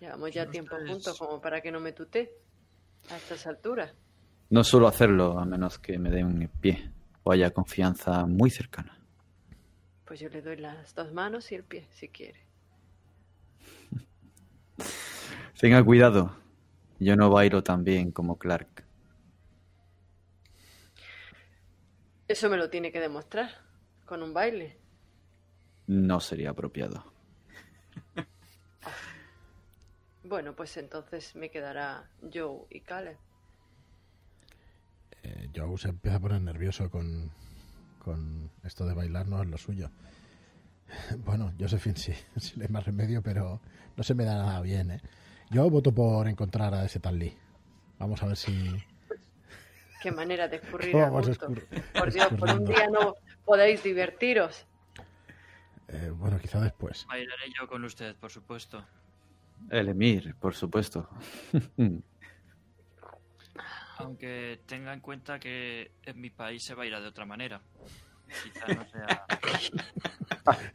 Llevamos ya tiempo ustedes- juntos como para que no me tutee a estas alturas. No suelo hacerlo a menos que me den un pie o haya confianza muy cercana. Pues yo le doy las dos manos y el pie, si quiere. Tenga cuidado, yo no bailo tan bien como Clark. Eso me lo tiene que demostrar con un baile. No sería apropiado. Bueno, pues entonces me quedará Joe y Caleb. Joe se empieza a poner nervioso con, con esto de bailar, no es lo suyo. Bueno, Josephine sí, sí le hay más remedio, pero no se me da nada bien, ¿eh? Yo voto por encontrar a ese tal Lee. Vamos a ver si... Qué manera de escurrir a Vamos gusto. Por Dios, por un día no podéis divertiros. Eh, bueno, quizá después. Bailaré yo con usted, por supuesto. El Emir, por supuesto. Aunque tenga en cuenta que en mi país se baila de otra manera. Quizá no sea.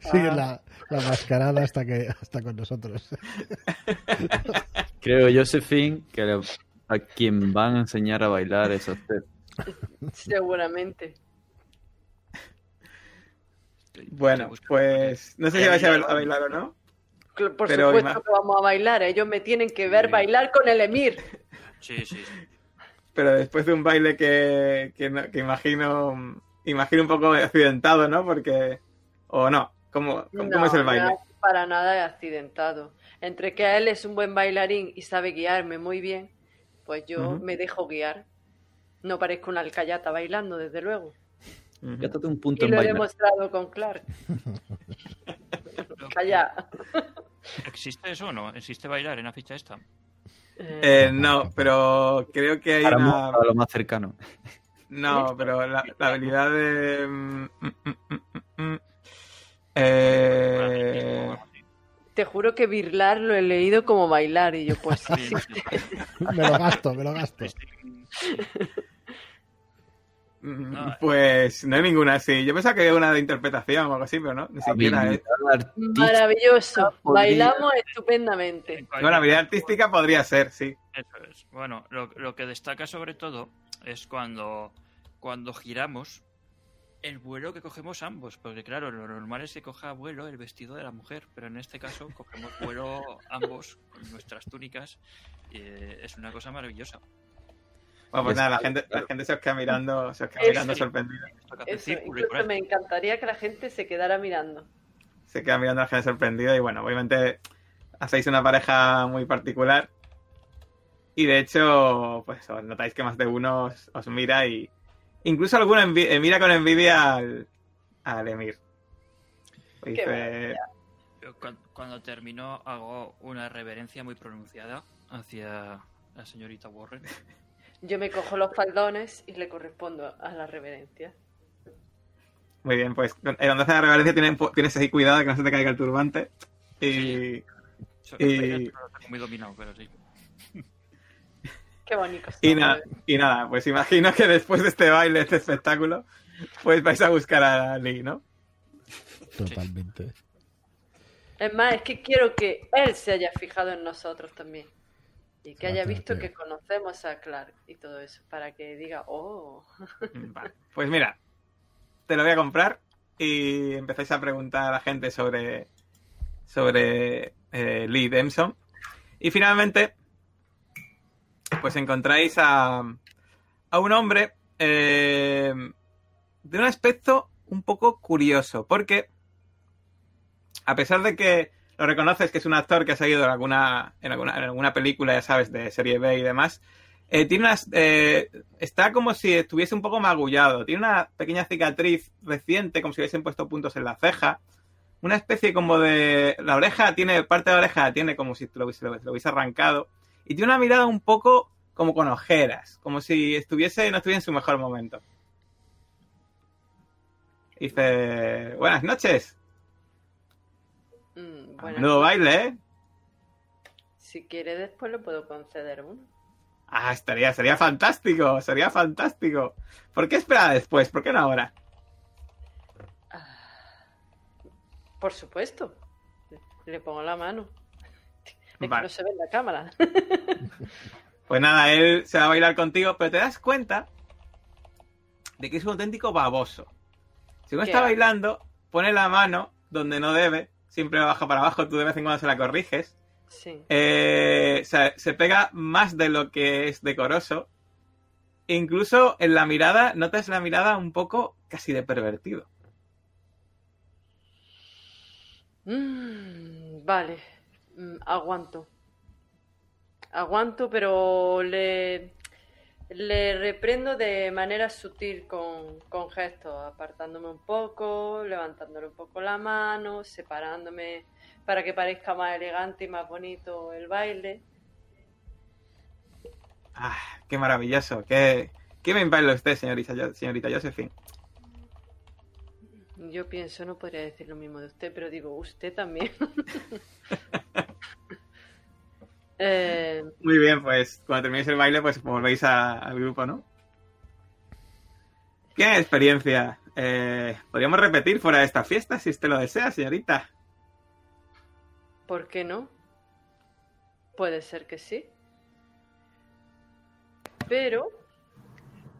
Sigue la, la mascarada hasta que hasta con nosotros. Creo, Josephine, que le- a quien van a enseñar a bailar es a usted. Seguramente. Bueno, pues. No sé si vais a, bail- a bailar o no. Por Pero supuesto que vamos a bailar. Ellos me tienen que ver Sí. bailar con el Emir. Sí, sí, sí. Pero después de un baile que, que, no- que imagino. Imagino un poco accidentado, ¿no? Porque. O no. ¿Cómo, cómo, es el baile? no, para nada accidentado. Entre que él es un buen bailarín y sabe guiarme muy bien, pues yo me dejo guiar. No parezco una alcayata bailando, desde luego. Ujú. Gástate un punto Y en lo he demostrado con Clark. Calla. ¿Existe eso o no? ¿Existe bailar en la ficha esta? Eh, Eh, no, pero creo que hay Para una. lo más cercano. No, pero la, la habilidad de. mm, mm, mm, eh, te juro que birlar lo he leído como bailar y yo pues sí. Me lo gasto, me lo gasto. No. Pues no hay ninguna así. Yo pensaba que había una de interpretación o algo así, pero no, ni siquiera es. Maravilloso. podría- Bailamos estupendamente. Bueno, habilidad artística podría ser, sí. Eso es. Bueno, lo, lo que destaca sobre todo es cuando, cuando giramos el vuelo que cogemos ambos. Porque claro, lo normal es que coja vuelo el vestido de la mujer, pero en este caso cogemos vuelo ambos con nuestras túnicas. y, eh, es una cosa maravillosa. Bueno, pues nada, la gente, la gente se os queda mirando, se os queda Eso. mirando sorprendida. Eso, incluso me encantaría que la gente se quedara mirando. Se queda mirando a la gente sorprendida y bueno, obviamente hacéis una pareja muy particular. Y de hecho, pues os notáis que más de uno os, os mira y incluso alguno envi- eh, mira con envidia al, al Emir. Dice, cuando termino hago una reverencia muy pronunciada hacia la señorita Warren. Yo me cojo los faldones y le correspondo a la reverencia. muy bien, pues cuando haces la reverencia tienes, tienes ahí cuidado de que no se te caiga el turbante. Y Eso Y- que no lo tengo muy dominado, pero sí. Qué bonito. está, Y nada, y nada, pues imagino que después de este baile, este espectáculo, pues vais a buscar a Lee, ¿no? Totalmente. Es más, es que quiero que él se haya fijado en nosotros también. Y que haya visto que- que conocemos a Clark y todo eso. Para que diga, oh. Vale. Pues mira, te lo voy a comprar y empezáis a preguntar a la gente sobre, sobre eh, Lee Demson. Y finalmente, pues encontráis a, a un hombre eh, de un aspecto un poco curioso, porque a pesar de que lo reconoces que es un actor que ha salido en alguna, en alguna, en alguna película, ya sabes, de serie B y demás, eh, tiene unas, eh, está como si estuviese un poco magullado. Tiene una pequeña cicatriz reciente, como si hubiesen puesto puntos en la ceja. Una especie como de. La oreja tiene. Parte de la oreja tiene como si lo, lo hubiese arrancado. Y tiene una mirada un poco como con ojeras. Como si estuviese. No estuviera en su mejor momento. Dice. Buenas noches. Bueno, Menudo baile, ¿eh? si quiere después le puedo conceder uno. Ah, estaría, sería fantástico, sería fantástico. ¿Por qué esperar después? ¿Por qué no ahora? Por supuesto. Le pongo la mano. Es Vale. que no se ve en la cámara. Pues nada, él se va a bailar contigo, pero te das cuenta de que es un auténtico baboso. Si uno ¿Qué está bailando, pone la mano donde no debe, siempre la baja para abajo, tú de vez en cuando se la corriges. Sí. Eh, se, se pega más de lo que es decoroso. Incluso en la mirada, notas la mirada un poco casi de pervertido. Mm, vale. Mm, aguanto. Aguanto, pero le, le reprendo de manera sutil con, con gestos, apartándome un poco, levantándole un poco la mano, separándome para que parezca más elegante y más bonito el baile. Ah, qué maravilloso. Qué, qué bien baila usted, señorita, señorita Josephine. Yo pienso, no podría decir lo mismo de usted, pero digo, usted también. Eh, Muy bien, pues cuando terminéis el baile, pues volvéis a- al grupo, ¿no? ¿Qué experiencia? Eh, Podríamos repetir fuera de esta fiesta si usted lo desea, señorita. ¿Por qué no? Puede ser que sí. Pero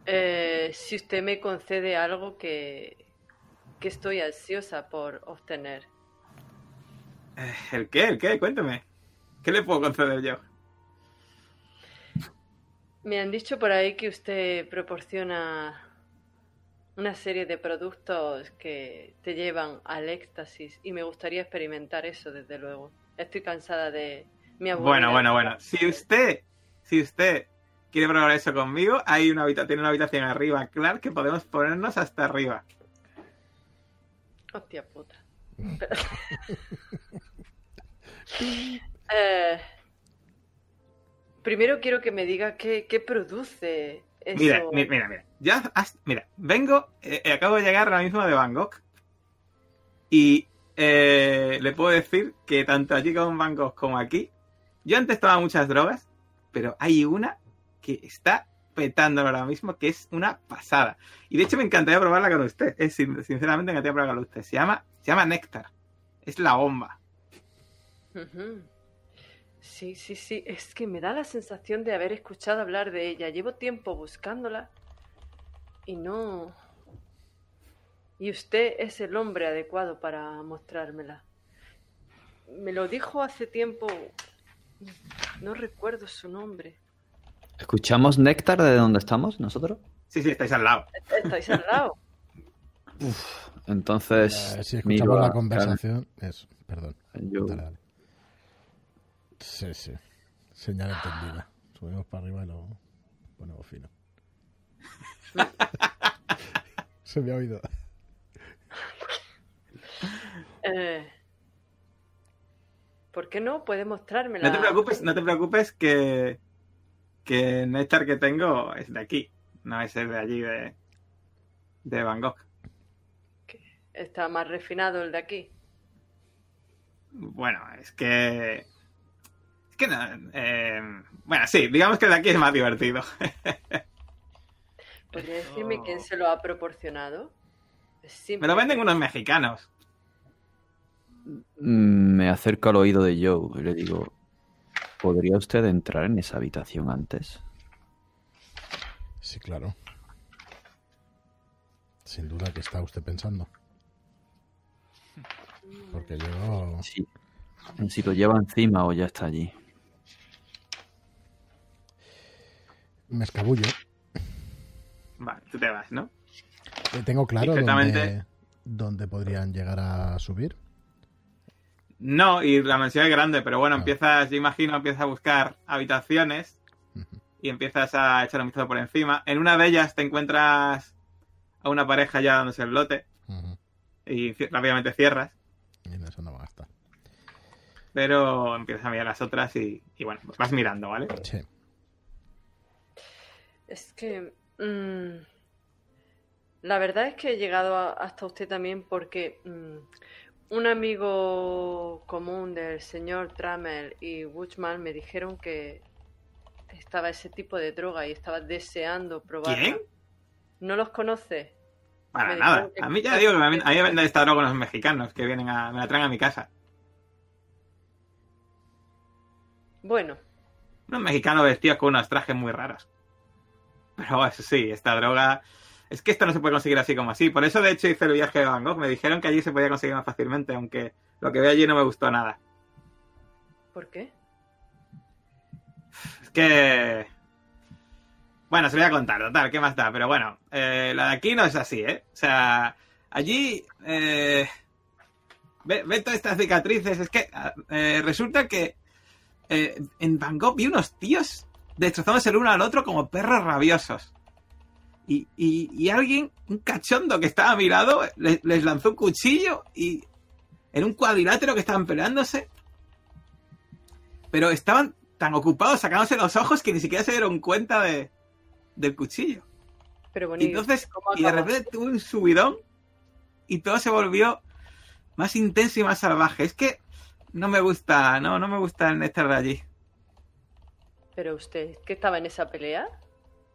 eh, si usted me concede algo que, que estoy ansiosa por obtener. Eh, ¿El qué? ¿El qué? Cuénteme. ¿Qué le puedo conceder yo? Me han dicho por ahí que usted proporciona una serie de productos que te llevan al éxtasis y me gustaría experimentar eso, desde luego. Estoy cansada de mi abuela. Bueno, bueno, bueno. Si usted, si usted quiere probar eso conmigo, hay una habitación, tiene una habitación arriba, claro, que podemos ponernos hasta arriba. Hostia puta. Eh, primero quiero que me diga qué, qué produce eso. Mira, mi- mira, mira. Ya, has- mira, vengo, eh, eh, acabo de llegar ahora mismo de Bangkok y eh, le puedo decir que tanto allí como en Bangkok como aquí, yo antes tomaba muchas drogas, pero hay una que está petándolo ahora mismo, que es una pasada. Y de hecho me encantaría probarla con usted. Es, sin- sinceramente me encantaría probarla con usted. Se llama, se llama Néctar. Es la bomba. Ujú. Sí, sí, sí. Es que me da la sensación de haber escuchado hablar de ella. Llevo tiempo buscándola y no. Y usted es el hombre adecuado para mostrármela. Me lo dijo hace tiempo. No recuerdo su nombre. ¿Escuchamos Néctar de donde estamos nosotros? Sí, sí, estáis al lado. ¿Estáis al lado? Entonces, Eh, si escuchamos la conversación, eso, perdón. Yo, Dale, dale. Sí, sí. Señal entendida. Subimos para arriba y lo ponemos fino. Se me ha oído. Eh, ¿Por qué no? Puede mostrármela. No te preocupes, no te preocupes que, que el néctar que tengo es de aquí, no es el de allí de, de Bangkok. Está más refinado el de aquí. Bueno, es que. Es que no. eh, bueno, sí, digamos que de aquí es más divertido. ¿Podría decirme quién se lo ha proporcionado? Me lo venden unos mexicanos. Mm, Me acerco al oído de Joe y le digo, ¿podría usted entrar en esa habitación antes? Sí, claro. Sin duda que está usted pensando. Porque yo... Sí. Si lo lleva encima o ya está allí. Me escabullo. Vale, tú te vas, ¿no? Eh, Tengo claro dónde, dónde podrían llegar a subir. No, y la mansión es grande, pero bueno, Ah. empiezas, yo imagino, empiezas a buscar habitaciones y empiezas a echar un vistazo por encima. En una de ellas te encuentras a una pareja ya dándose el lote y rápidamente cierras, Y en eso no va a gastar. pero empiezas a mirar las otras y, y bueno, pues vas mirando, ¿vale? Sí. Es que. mm, la verdad es que he llegado a- hasta usted también porque mm, un amigo común del señor Trammell y Wuchman me dijeron que estaba ese tipo de droga y estaba deseando probarla. ¿Quién? ¿No los conoce? Para Me nada. A mí ya digo que me, a mí me venden esta droga unos mexicanos que vienen a, me la traen a mi casa. Bueno, Unos mexicanos vestidos con unos trajes muy raros. Pero eso sí, esta droga... Es que esto no se puede conseguir así como así. Por eso, de hecho, hice el viaje de Van Gogh. Me dijeron que allí se podía conseguir más fácilmente, aunque lo que vi allí no me gustó nada. ¿por qué? Es que... Bueno, se lo voy a contar, total, ¿qué más da? Pero bueno, eh, la de aquí no es así, ¿eh? O sea, allí... Eh, ve, ve todas estas cicatrices. Es que eh, resulta que eh, en Van Gogh vi unos tíos destrozándose el uno al otro como perros rabiosos. Y, y- y alguien, un cachondo que estaba a mi lado, le- les lanzó un cuchillo y en un cuadrilátero que estaban peleándose. Pero estaban tan ocupados sacándose los ojos que ni siquiera se dieron cuenta de, del cuchillo. Pero Y bonito. entonces, ¿cómo y de repente tuve un subidón y todo se volvió más intenso y más salvaje. Es que no me gusta, no, no me gusta el néctar de allí. Pero usted, ¿qué estaba en esa pelea?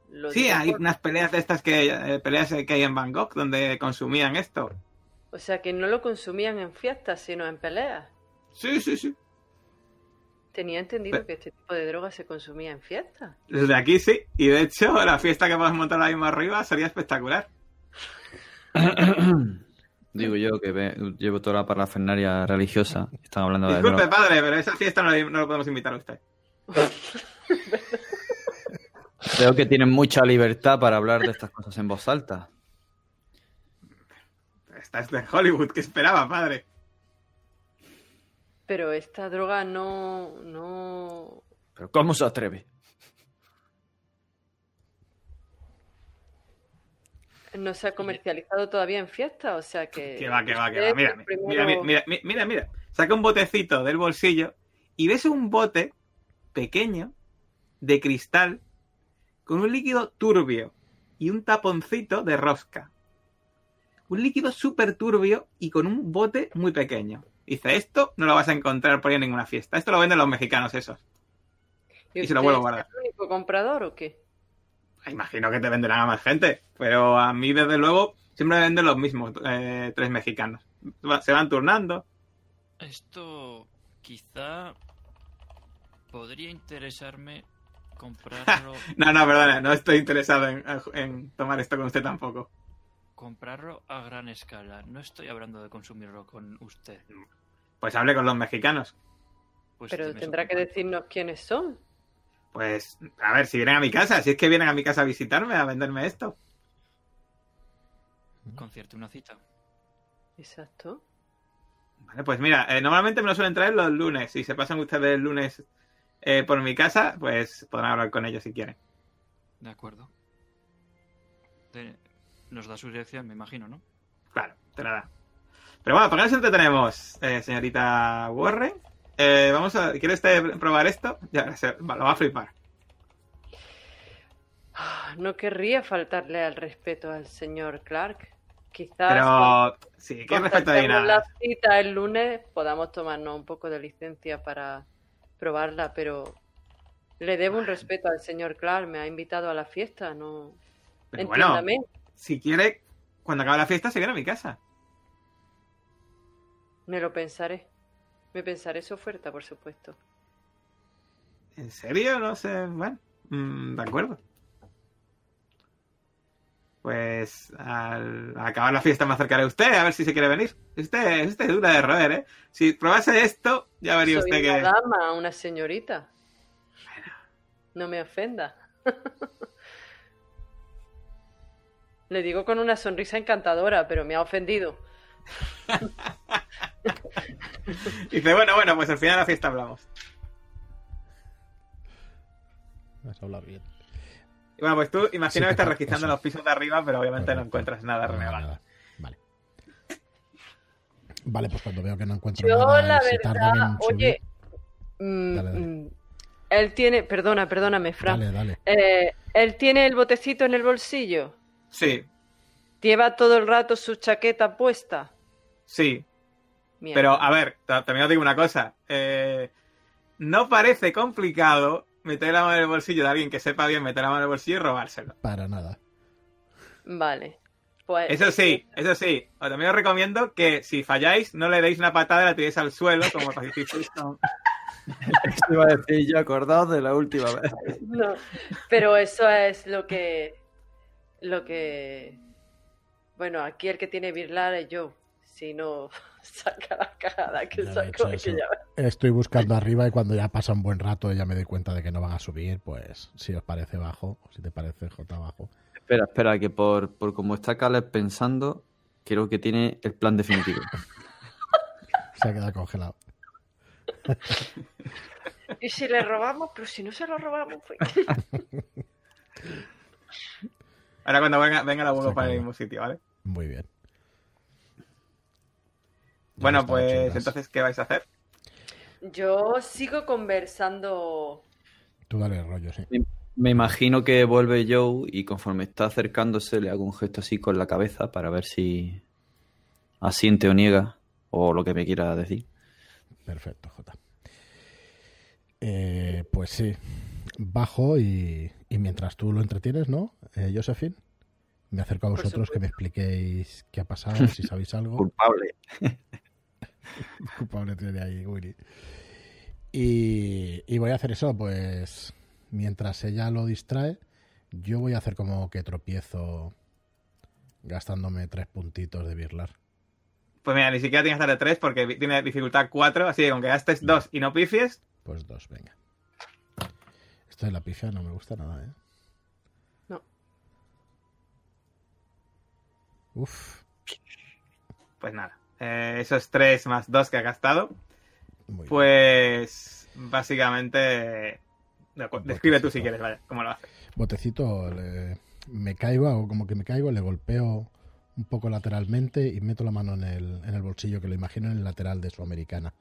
Lo Sí, hay por- unas peleas de estas que eh, peleas que hay en Bangkok donde consumían esto. O sea, que no lo consumían en fiestas, sino en peleas. Sí, sí, sí. Tenía entendido que este tipo de droga se consumía en fiestas. Desde aquí sí. Y de hecho, la fiesta que hemos montado ahí más arriba sería espectacular. Digo yo que ve- llevo toda la parafernalia religiosa. Están hablando de Disculpe, droga. padre, pero esa fiesta no, no lo podemos invitar a usted. Veo que tienen mucha libertad para hablar de estas cosas en voz alta. Esta es de Hollywood. ¿Qué esperaba, padre? Pero esta droga no, no, Pero ¿cómo se atreve? no se ha comercializado todavía en fiestas, o sea que... Que va, que va, que va. mira, mira, mira, mira, mira. Saca un botecito del bolsillo y ves un bote pequeño de cristal con un líquido turbio y un taponcito de rosca. Un líquido súper turbio y con un bote muy pequeño. Dice, esto no lo vas a encontrar por ahí en ninguna fiesta. Esto lo venden los mexicanos esos. y se lo vuelvo a es guardar. el único comprador o qué? Imagino que te venderán a más gente, pero a mí desde luego siempre me venden los mismos eh, tres mexicanos. Se van turnando. Esto quizá podría interesarme comprarlo, No, no, perdona, no estoy interesado en, en tomar esto con usted tampoco. comprarlo a gran escala. No estoy hablando de consumirlo con usted. Pues hable con los mexicanos. Pues Pero tendrá que decirnos quiénes son. Pues, a ver, si vienen a mi casa, si es que vienen a mi casa a visitarme, a venderme esto. Concierte una cita. Exacto. Vale, pues mira, eh, normalmente me lo suelen traer los lunes. Si se pasan ustedes el lunes eh, por mi casa, pues podrán hablar con ellos si quieren. De acuerdo. De- Nos da su dirección, me imagino, ¿no? Claro, te la da. Pero bueno, ¿para qué nos entretenemos, eh, señorita Warren? Eh, vamos a... ¿Quiere usted probar esto? Ya, se- va, lo va a flipar. Ah, No querría faltarle al respeto al señor Clark. Quizás Pero... Sí, ¿qué de concertemos nada? la cita el lunes podamos tomarnos un poco de licencia para probarla, pero le debo un respeto al señor Clark. Me ha invitado a la fiesta, no. Pero bueno, si quiere, cuando acabe la fiesta se viene a mi casa. Me lo pensaré. Me pensaré su oferta, por supuesto. ¿En serio? No sé. Bueno, mm, de acuerdo. Pues al acabar la fiesta me acercaré a usted a ver si se quiere venir. Usted, usted es dura de roer, ¿eh? Si probase esto, ya vería Soy usted una que... dama, una señorita. No me ofenda. Le digo con una sonrisa encantadora, pero me ha ofendido. Dice, bueno, bueno, pues al final de la fiesta hablamos. Has hablado bien. Y bueno, pues tú imagino Sí, que estás eso. registrando los pisos de arriba, pero obviamente no encuentras nada relevante. nada. Vale. Vale, pues cuando veo que no encuentro Yo, nada, la y se tardan verdad, subir- oye, mm, Dale, dale. mm, él tiene, perdona, perdóname, Fran. Dale, dale. Eh, él tiene el botecito en el bolsillo. Sí, Lleva todo el rato su chaqueta puesta. sí. Mierda. Pero, a ver, ta- también os digo una cosa. Eh, no parece complicado meter la mano en el bolsillo de alguien que sepa bien meter la mano en el bolsillo y robárselo. Para nada. Vale. Pues, Eso sí, eso sí. Os también os recomiendo que si falláis, no le deis una patada y la tiréis al suelo, como hicisteis con... Eso iba a decir yo, acordaos de la última vez. No, pero eso es lo que. Lo que. Bueno, aquí el que tiene Birlar es yo. Si no, saca la cagada que Ya he sacó aquella vez. Estoy buscando arriba y cuando ya pasa un buen rato ya me doy cuenta de que no van a subir, pues si os parece bajo, o si te parece J bajo. Espera, espera, que por, por como está Caleb pensando, creo que tiene el plan definitivo. Se ha quedado congelado. Y si le robamos, pero si no se lo robamos, pues. Ahora cuando venga, venga la vuelvo para el mismo sitio, ¿vale? Muy bien. Bueno, pues entonces, ¿qué vais a hacer? Yo sigo conversando. Tú dale rollo, sí. Me imagino que vuelve Joe y conforme está acercándose le hago un gesto así con la cabeza para ver si asiente o niega o lo que me quiera decir. Perfecto, J. Eh, pues sí. Bajo y, y mientras tú lo entretienes, ¿no, eh, Josephine? Me acerco a vosotros que me expliquéis qué ha pasado, si sabéis algo. Culpable. Culpable tiene ahí, Willy. Y, y voy a hacer eso, pues mientras ella lo distrae, yo voy a hacer como que tropiezo gastándome tres puntitos de birlar. Pues mira, ni siquiera tienes que darle 3 porque tiene dificultad 4, así que aunque gastes 2 y no pifies, Pues dos, venga. Esto de la pifia no me gusta nada, ¿eh? No. Uf, pues nada. Eh, esos 3 más 2 que ha gastado, muy bien. pues básicamente... Describe tú si quieres, vaya, cómo lo haces. Botecito, le- me caigo, hago como que me caigo, le golpeo un poco lateralmente y meto la mano en el, en el bolsillo, que lo imagino en el lateral de su americana.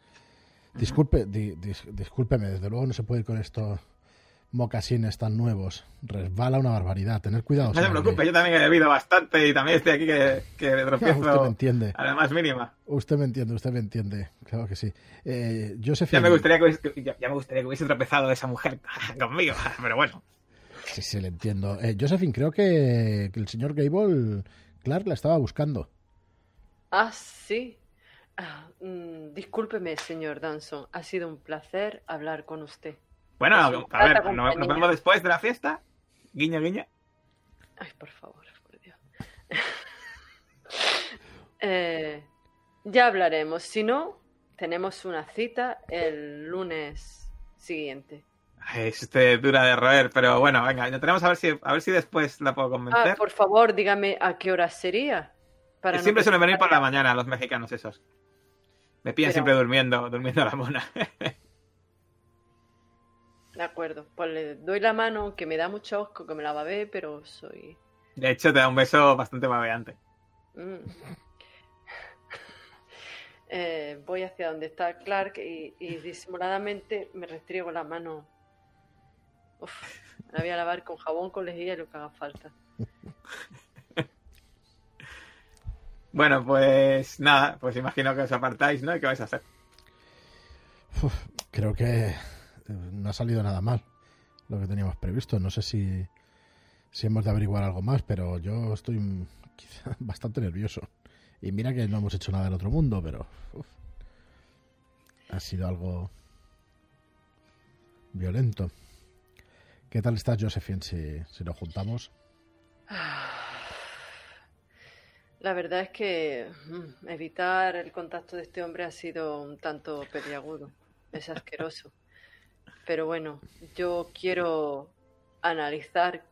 Disculpe, di- dis- discúlpeme, desde luego no se puede ir con estos mocasines tan nuevos. Resbala una barbaridad. Tener cuidado. No se señor preocupe, Lee. yo también he bebido bastante y también estoy aquí que, que Ah, usted me entiende. a la más mínima. Usted me entiende, usted me entiende. Claro que sí. Eh, Josephine- Ya me gustaría que hubiese, ya, ya me gustaría que hubiese tropezado esa mujer conmigo, pero bueno. Sí, sí, le entiendo. Eh, Josephine, creo que, que el señor Gable, Clark, la estaba buscando. Ah, sí. Ah, mm, discúlpeme, señor Danson. Ha sido un placer hablar con usted. Bueno, Es a ver, grata ¿no- ¿nos vemos después de la fiesta? Guiño, guiño. Ay, por favor, por Dios. Eh, ya hablaremos. Si no, tenemos una cita el lunes siguiente. Ay, es usted dura de roer, pero bueno, venga, intentaremos a ver si, a ver si después la puedo Ah, convencer. por favor, dígame a qué hora sería. Para no Siempre suelen venir por la mañana los mexicanos esos. Me pillan Pero- siempre durmiendo, durmiendo la mona. De acuerdo, pues le doy la mano, que me da mucho asco, que me la babé, pero soy... De hecho, te da un beso bastante babeante. Mm. Eh, voy hacia donde está Clark y, y disimuladamente me restriego la mano. Uf, la voy a lavar con jabón, con lejía y lo que haga falta. Bueno, pues nada, pues imagino que os apartáis, ¿no? ¿Y qué vais a hacer? Uf, creo que no ha salido nada mal lo que teníamos previsto. No sé si, si hemos de averiguar algo más, pero yo estoy mm, quizá bastante nervioso. Y mira que no hemos hecho nada del otro mundo, pero ha sido algo violento. ¿Qué tal estás, Josephine, si, si nos juntamos? La verdad es que mm, evitar el contacto de este hombre ha sido un tanto peliagudo. Es asqueroso. Pero bueno, yo quiero analizar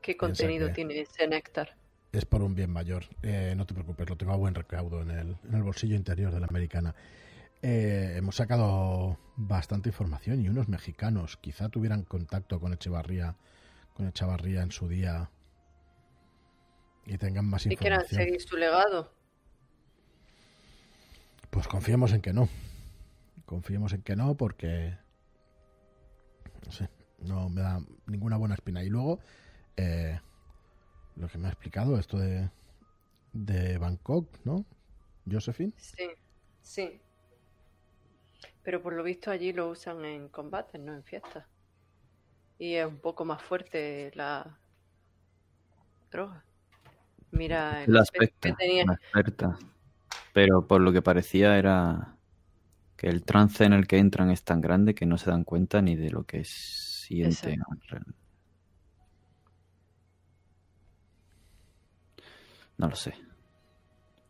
qué contenido que- tiene ese néctar. Es por un bien mayor. Eh, no te preocupes, lo tengo a buen recaudo en el, en el bolsillo interior de la americana. Eh, hemos sacado bastante información y unos mexicanos quizá tuvieran contacto con Echevarría, con Echevarría en su día y tengan más Y quieran información. seguir su legado. Pues confiemos en que no. Confiemos en que no porque no sé, no me da ninguna buena espina. Y luego eh, lo que me ha explicado esto de de Bangkok, ¿no? Josephine. Sí, sí. Pero por lo visto allí lo usan en combates, no en fiestas. Y es un poco más fuerte la droga. Mira el La aspecto que tenía. la experta. Pero por lo que parecía era que el trance en el que entran es tan grande que no se dan cuenta ni de lo que sienten. No lo sé.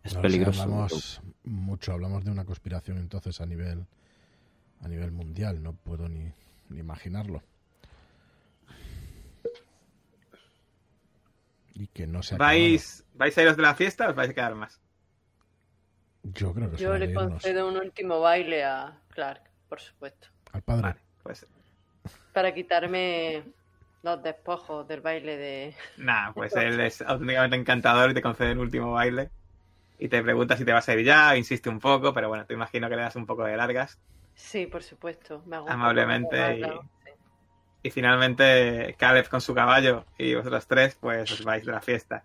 Es No lo sé, peligroso. hablamos mucho, hablamos de una conspiración entonces a nivel a nivel mundial, no puedo ni, ni imaginarlo. Y que no se ¿Vais, ¿Vais a iros de la fiesta o os vais a quedar más? Yo creo que Yo le concedo un último baile a Clark, por supuesto. al padre. Vale, pues Para quitarme los despojos del baile de... nada, pues él es auténticamente encantador y te concede el último baile. Y te pregunta si te vas a ir ya, insiste un poco, pero bueno, te imagino que le das un poco de largas. Sí, por supuesto. Me hago Amablemente y-. Y finalmente Caleb con su caballo y vosotros tres, pues os vais de la fiesta.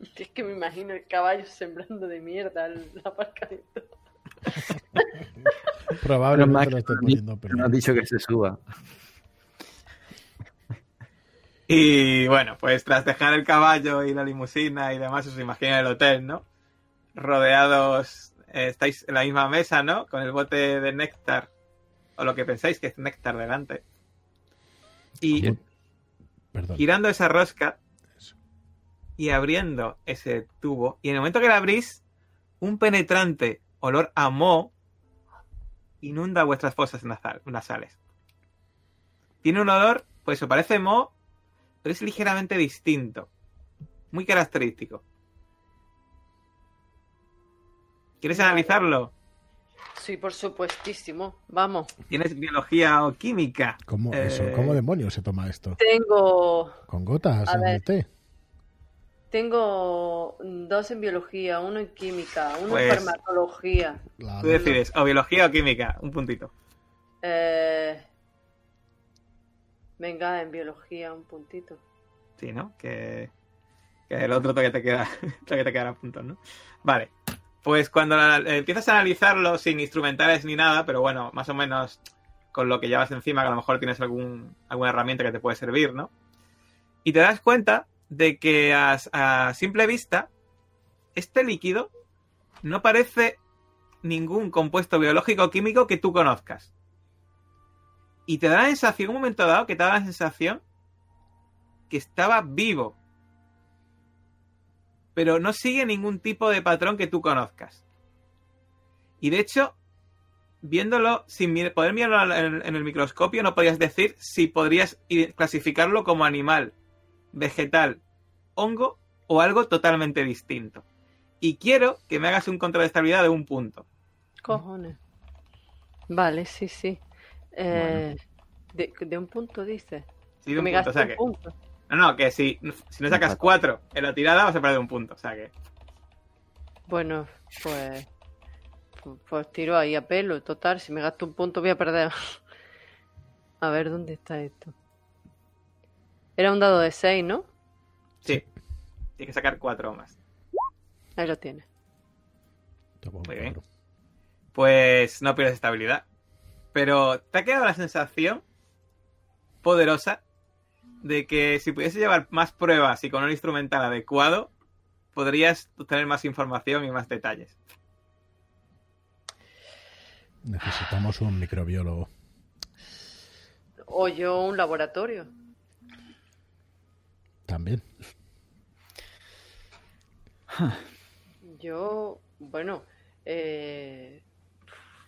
Es que me imagino el caballo sembrando de mierda el aparcamiento. Probablemente lo esté no, poniendo, pero no has dicho que se suba. Y bueno, pues tras dejar el caballo y la limusina y demás, os imagináis el hotel, ¿no? Rodeados, eh, estáis en la misma mesa, ¿no? Con el bote de néctar, o lo que pensáis que es néctar delante. Y perdón. girando esa rosca. Y abriendo ese tubo, y en el momento que la abrís, un penetrante olor a moho inunda vuestras fosas nasal- nasales. Tiene un olor, pues eso parece moho, pero es ligeramente distinto. Muy característico. ¿Quieres analizarlo? Sí, por supuestísimo. Vamos. ¿Tienes biología o química? ¿Cómo, Eh, eso, ¿Cómo demonios se toma esto? Tengo ¿Con gotas A en ver. el té? Tengo dos en biología, uno en química, uno Pues- en farmacología. La- Tú decides, o biología o química, un puntito. Eh, Venga, en biología un puntito. Sí, ¿no? Que, que el otro todavía te queda, todavía te quedarán puntos, ¿no? Vale. Pues cuando la- eh, empiezas a analizarlo sin instrumentales ni nada, pero bueno, más o menos con lo que llevas encima, que a lo mejor tienes algún, alguna herramienta que te puede servir, ¿no? Y te das cuenta de que a, simple vista, este líquido no parece ningún compuesto biológico o químico que tú conozcas. Y te da la sensación, un momento dado, que te da la sensación que estaba vivo. Pero no sigue ningún tipo de patrón que tú conozcas. Y de hecho, viéndolo, sin poder mirarlo en, el microscopio, no podías decir si podrías clasificarlo como animal, vegetal, hongo o algo totalmente distinto. y quiero que me hagas un control de estabilidad de un punto. Cojones. Vale, sí, sí. Eh, de, de un punto dice. Sí, de un me punto, o sea un que- punto. No, no, que si, si no sacas cuatro en la tirada vas a perder un punto. O sea que. Bueno, pues. pu- Pues tiro ahí a pelo. Total, si me gasto un punto voy a perder. A ver, ¿dónde está esto? Era un dado de 6, ¿no? Sí. Tienes que sacar cuatro o más. Ahí lo tienes. Muy bien. claro. Pues no pierdes estabilidad. Pero te ha quedado la sensación poderosa de que si pudiese llevar más pruebas y con un instrumental adecuado, podrías tener más información y más detalles. Necesitamos un microbiólogo. O yo un laboratorio. También. Yo, bueno, eh,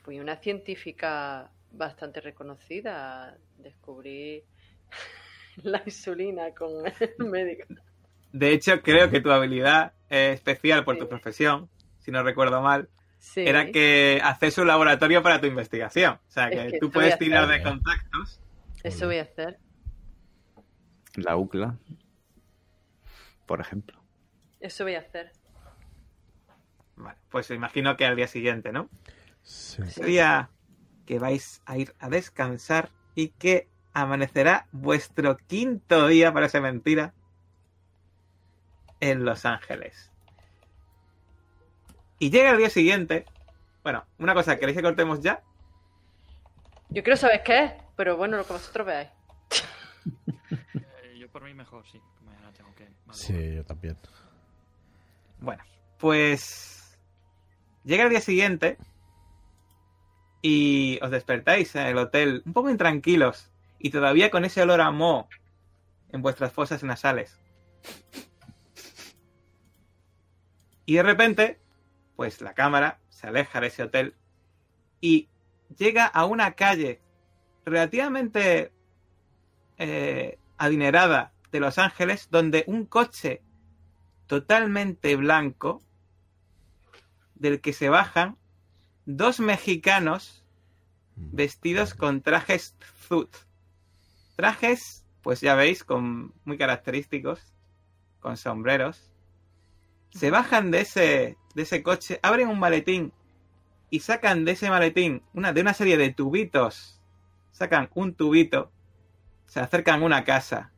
fui una científica bastante reconocida. Descubrí la insulina con el médico. De hecho, creo que tu habilidad eh, especial por tu profesión, si no recuerdo mal, Sí. era que haces un laboratorio para tu investigación. O sea, Es que tú puedes tirar hacer. de contactos. Eso voy a hacer. La UCLA, por ejemplo. Eso voy a hacer. Vale, pues imagino que al día siguiente, ¿no? Sí. Ese día que vais a ir a descansar y que amanecerá vuestro quinto día, parece mentira, en Los Ángeles. Y llega el día siguiente. Bueno, una cosa, ¿queréis que cortemos ya? Yo quiero saber qué es, pero bueno, lo que vosotros veáis. Por mí mejor, sí. Mañana tengo que... madrugar. Sí, yo también. Bueno, pues llega el día siguiente y os despertáis en el hotel un poco intranquilos y todavía con ese olor a moho en vuestras fosas nasales. Y de repente, pues la cámara se aleja de ese hotel y llega a una calle relativamente eh, adinerada de Los Ángeles donde un coche totalmente blanco del que se bajan dos mexicanos vestidos con trajes zut. Trajes, pues ya veis, con muy característicos, con sombreros. Se bajan de ese, de ese coche, abren un maletín y sacan de ese maletín una, de una serie de tubitos. Sacan un tubito, se acercan a una casa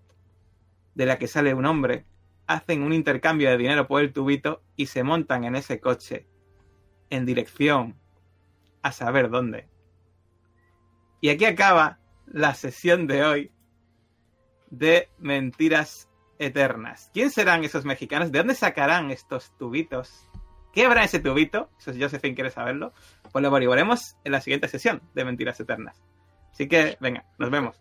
de la que sale un hombre hacen un intercambio de dinero por el tubito y se montan en ese coche en dirección a saber dónde. Y aquí acaba la sesión de hoy de Mentiras Eternas. ¿Quién serán esos mexicanos? ¿De dónde sacarán estos tubitos? ¿Qué habrá ese tubito? Eso si Josephine quiere saberlo. Pues lo averiguaremos en la siguiente sesión de Mentiras Eternas. Así que, venga, nos vemos.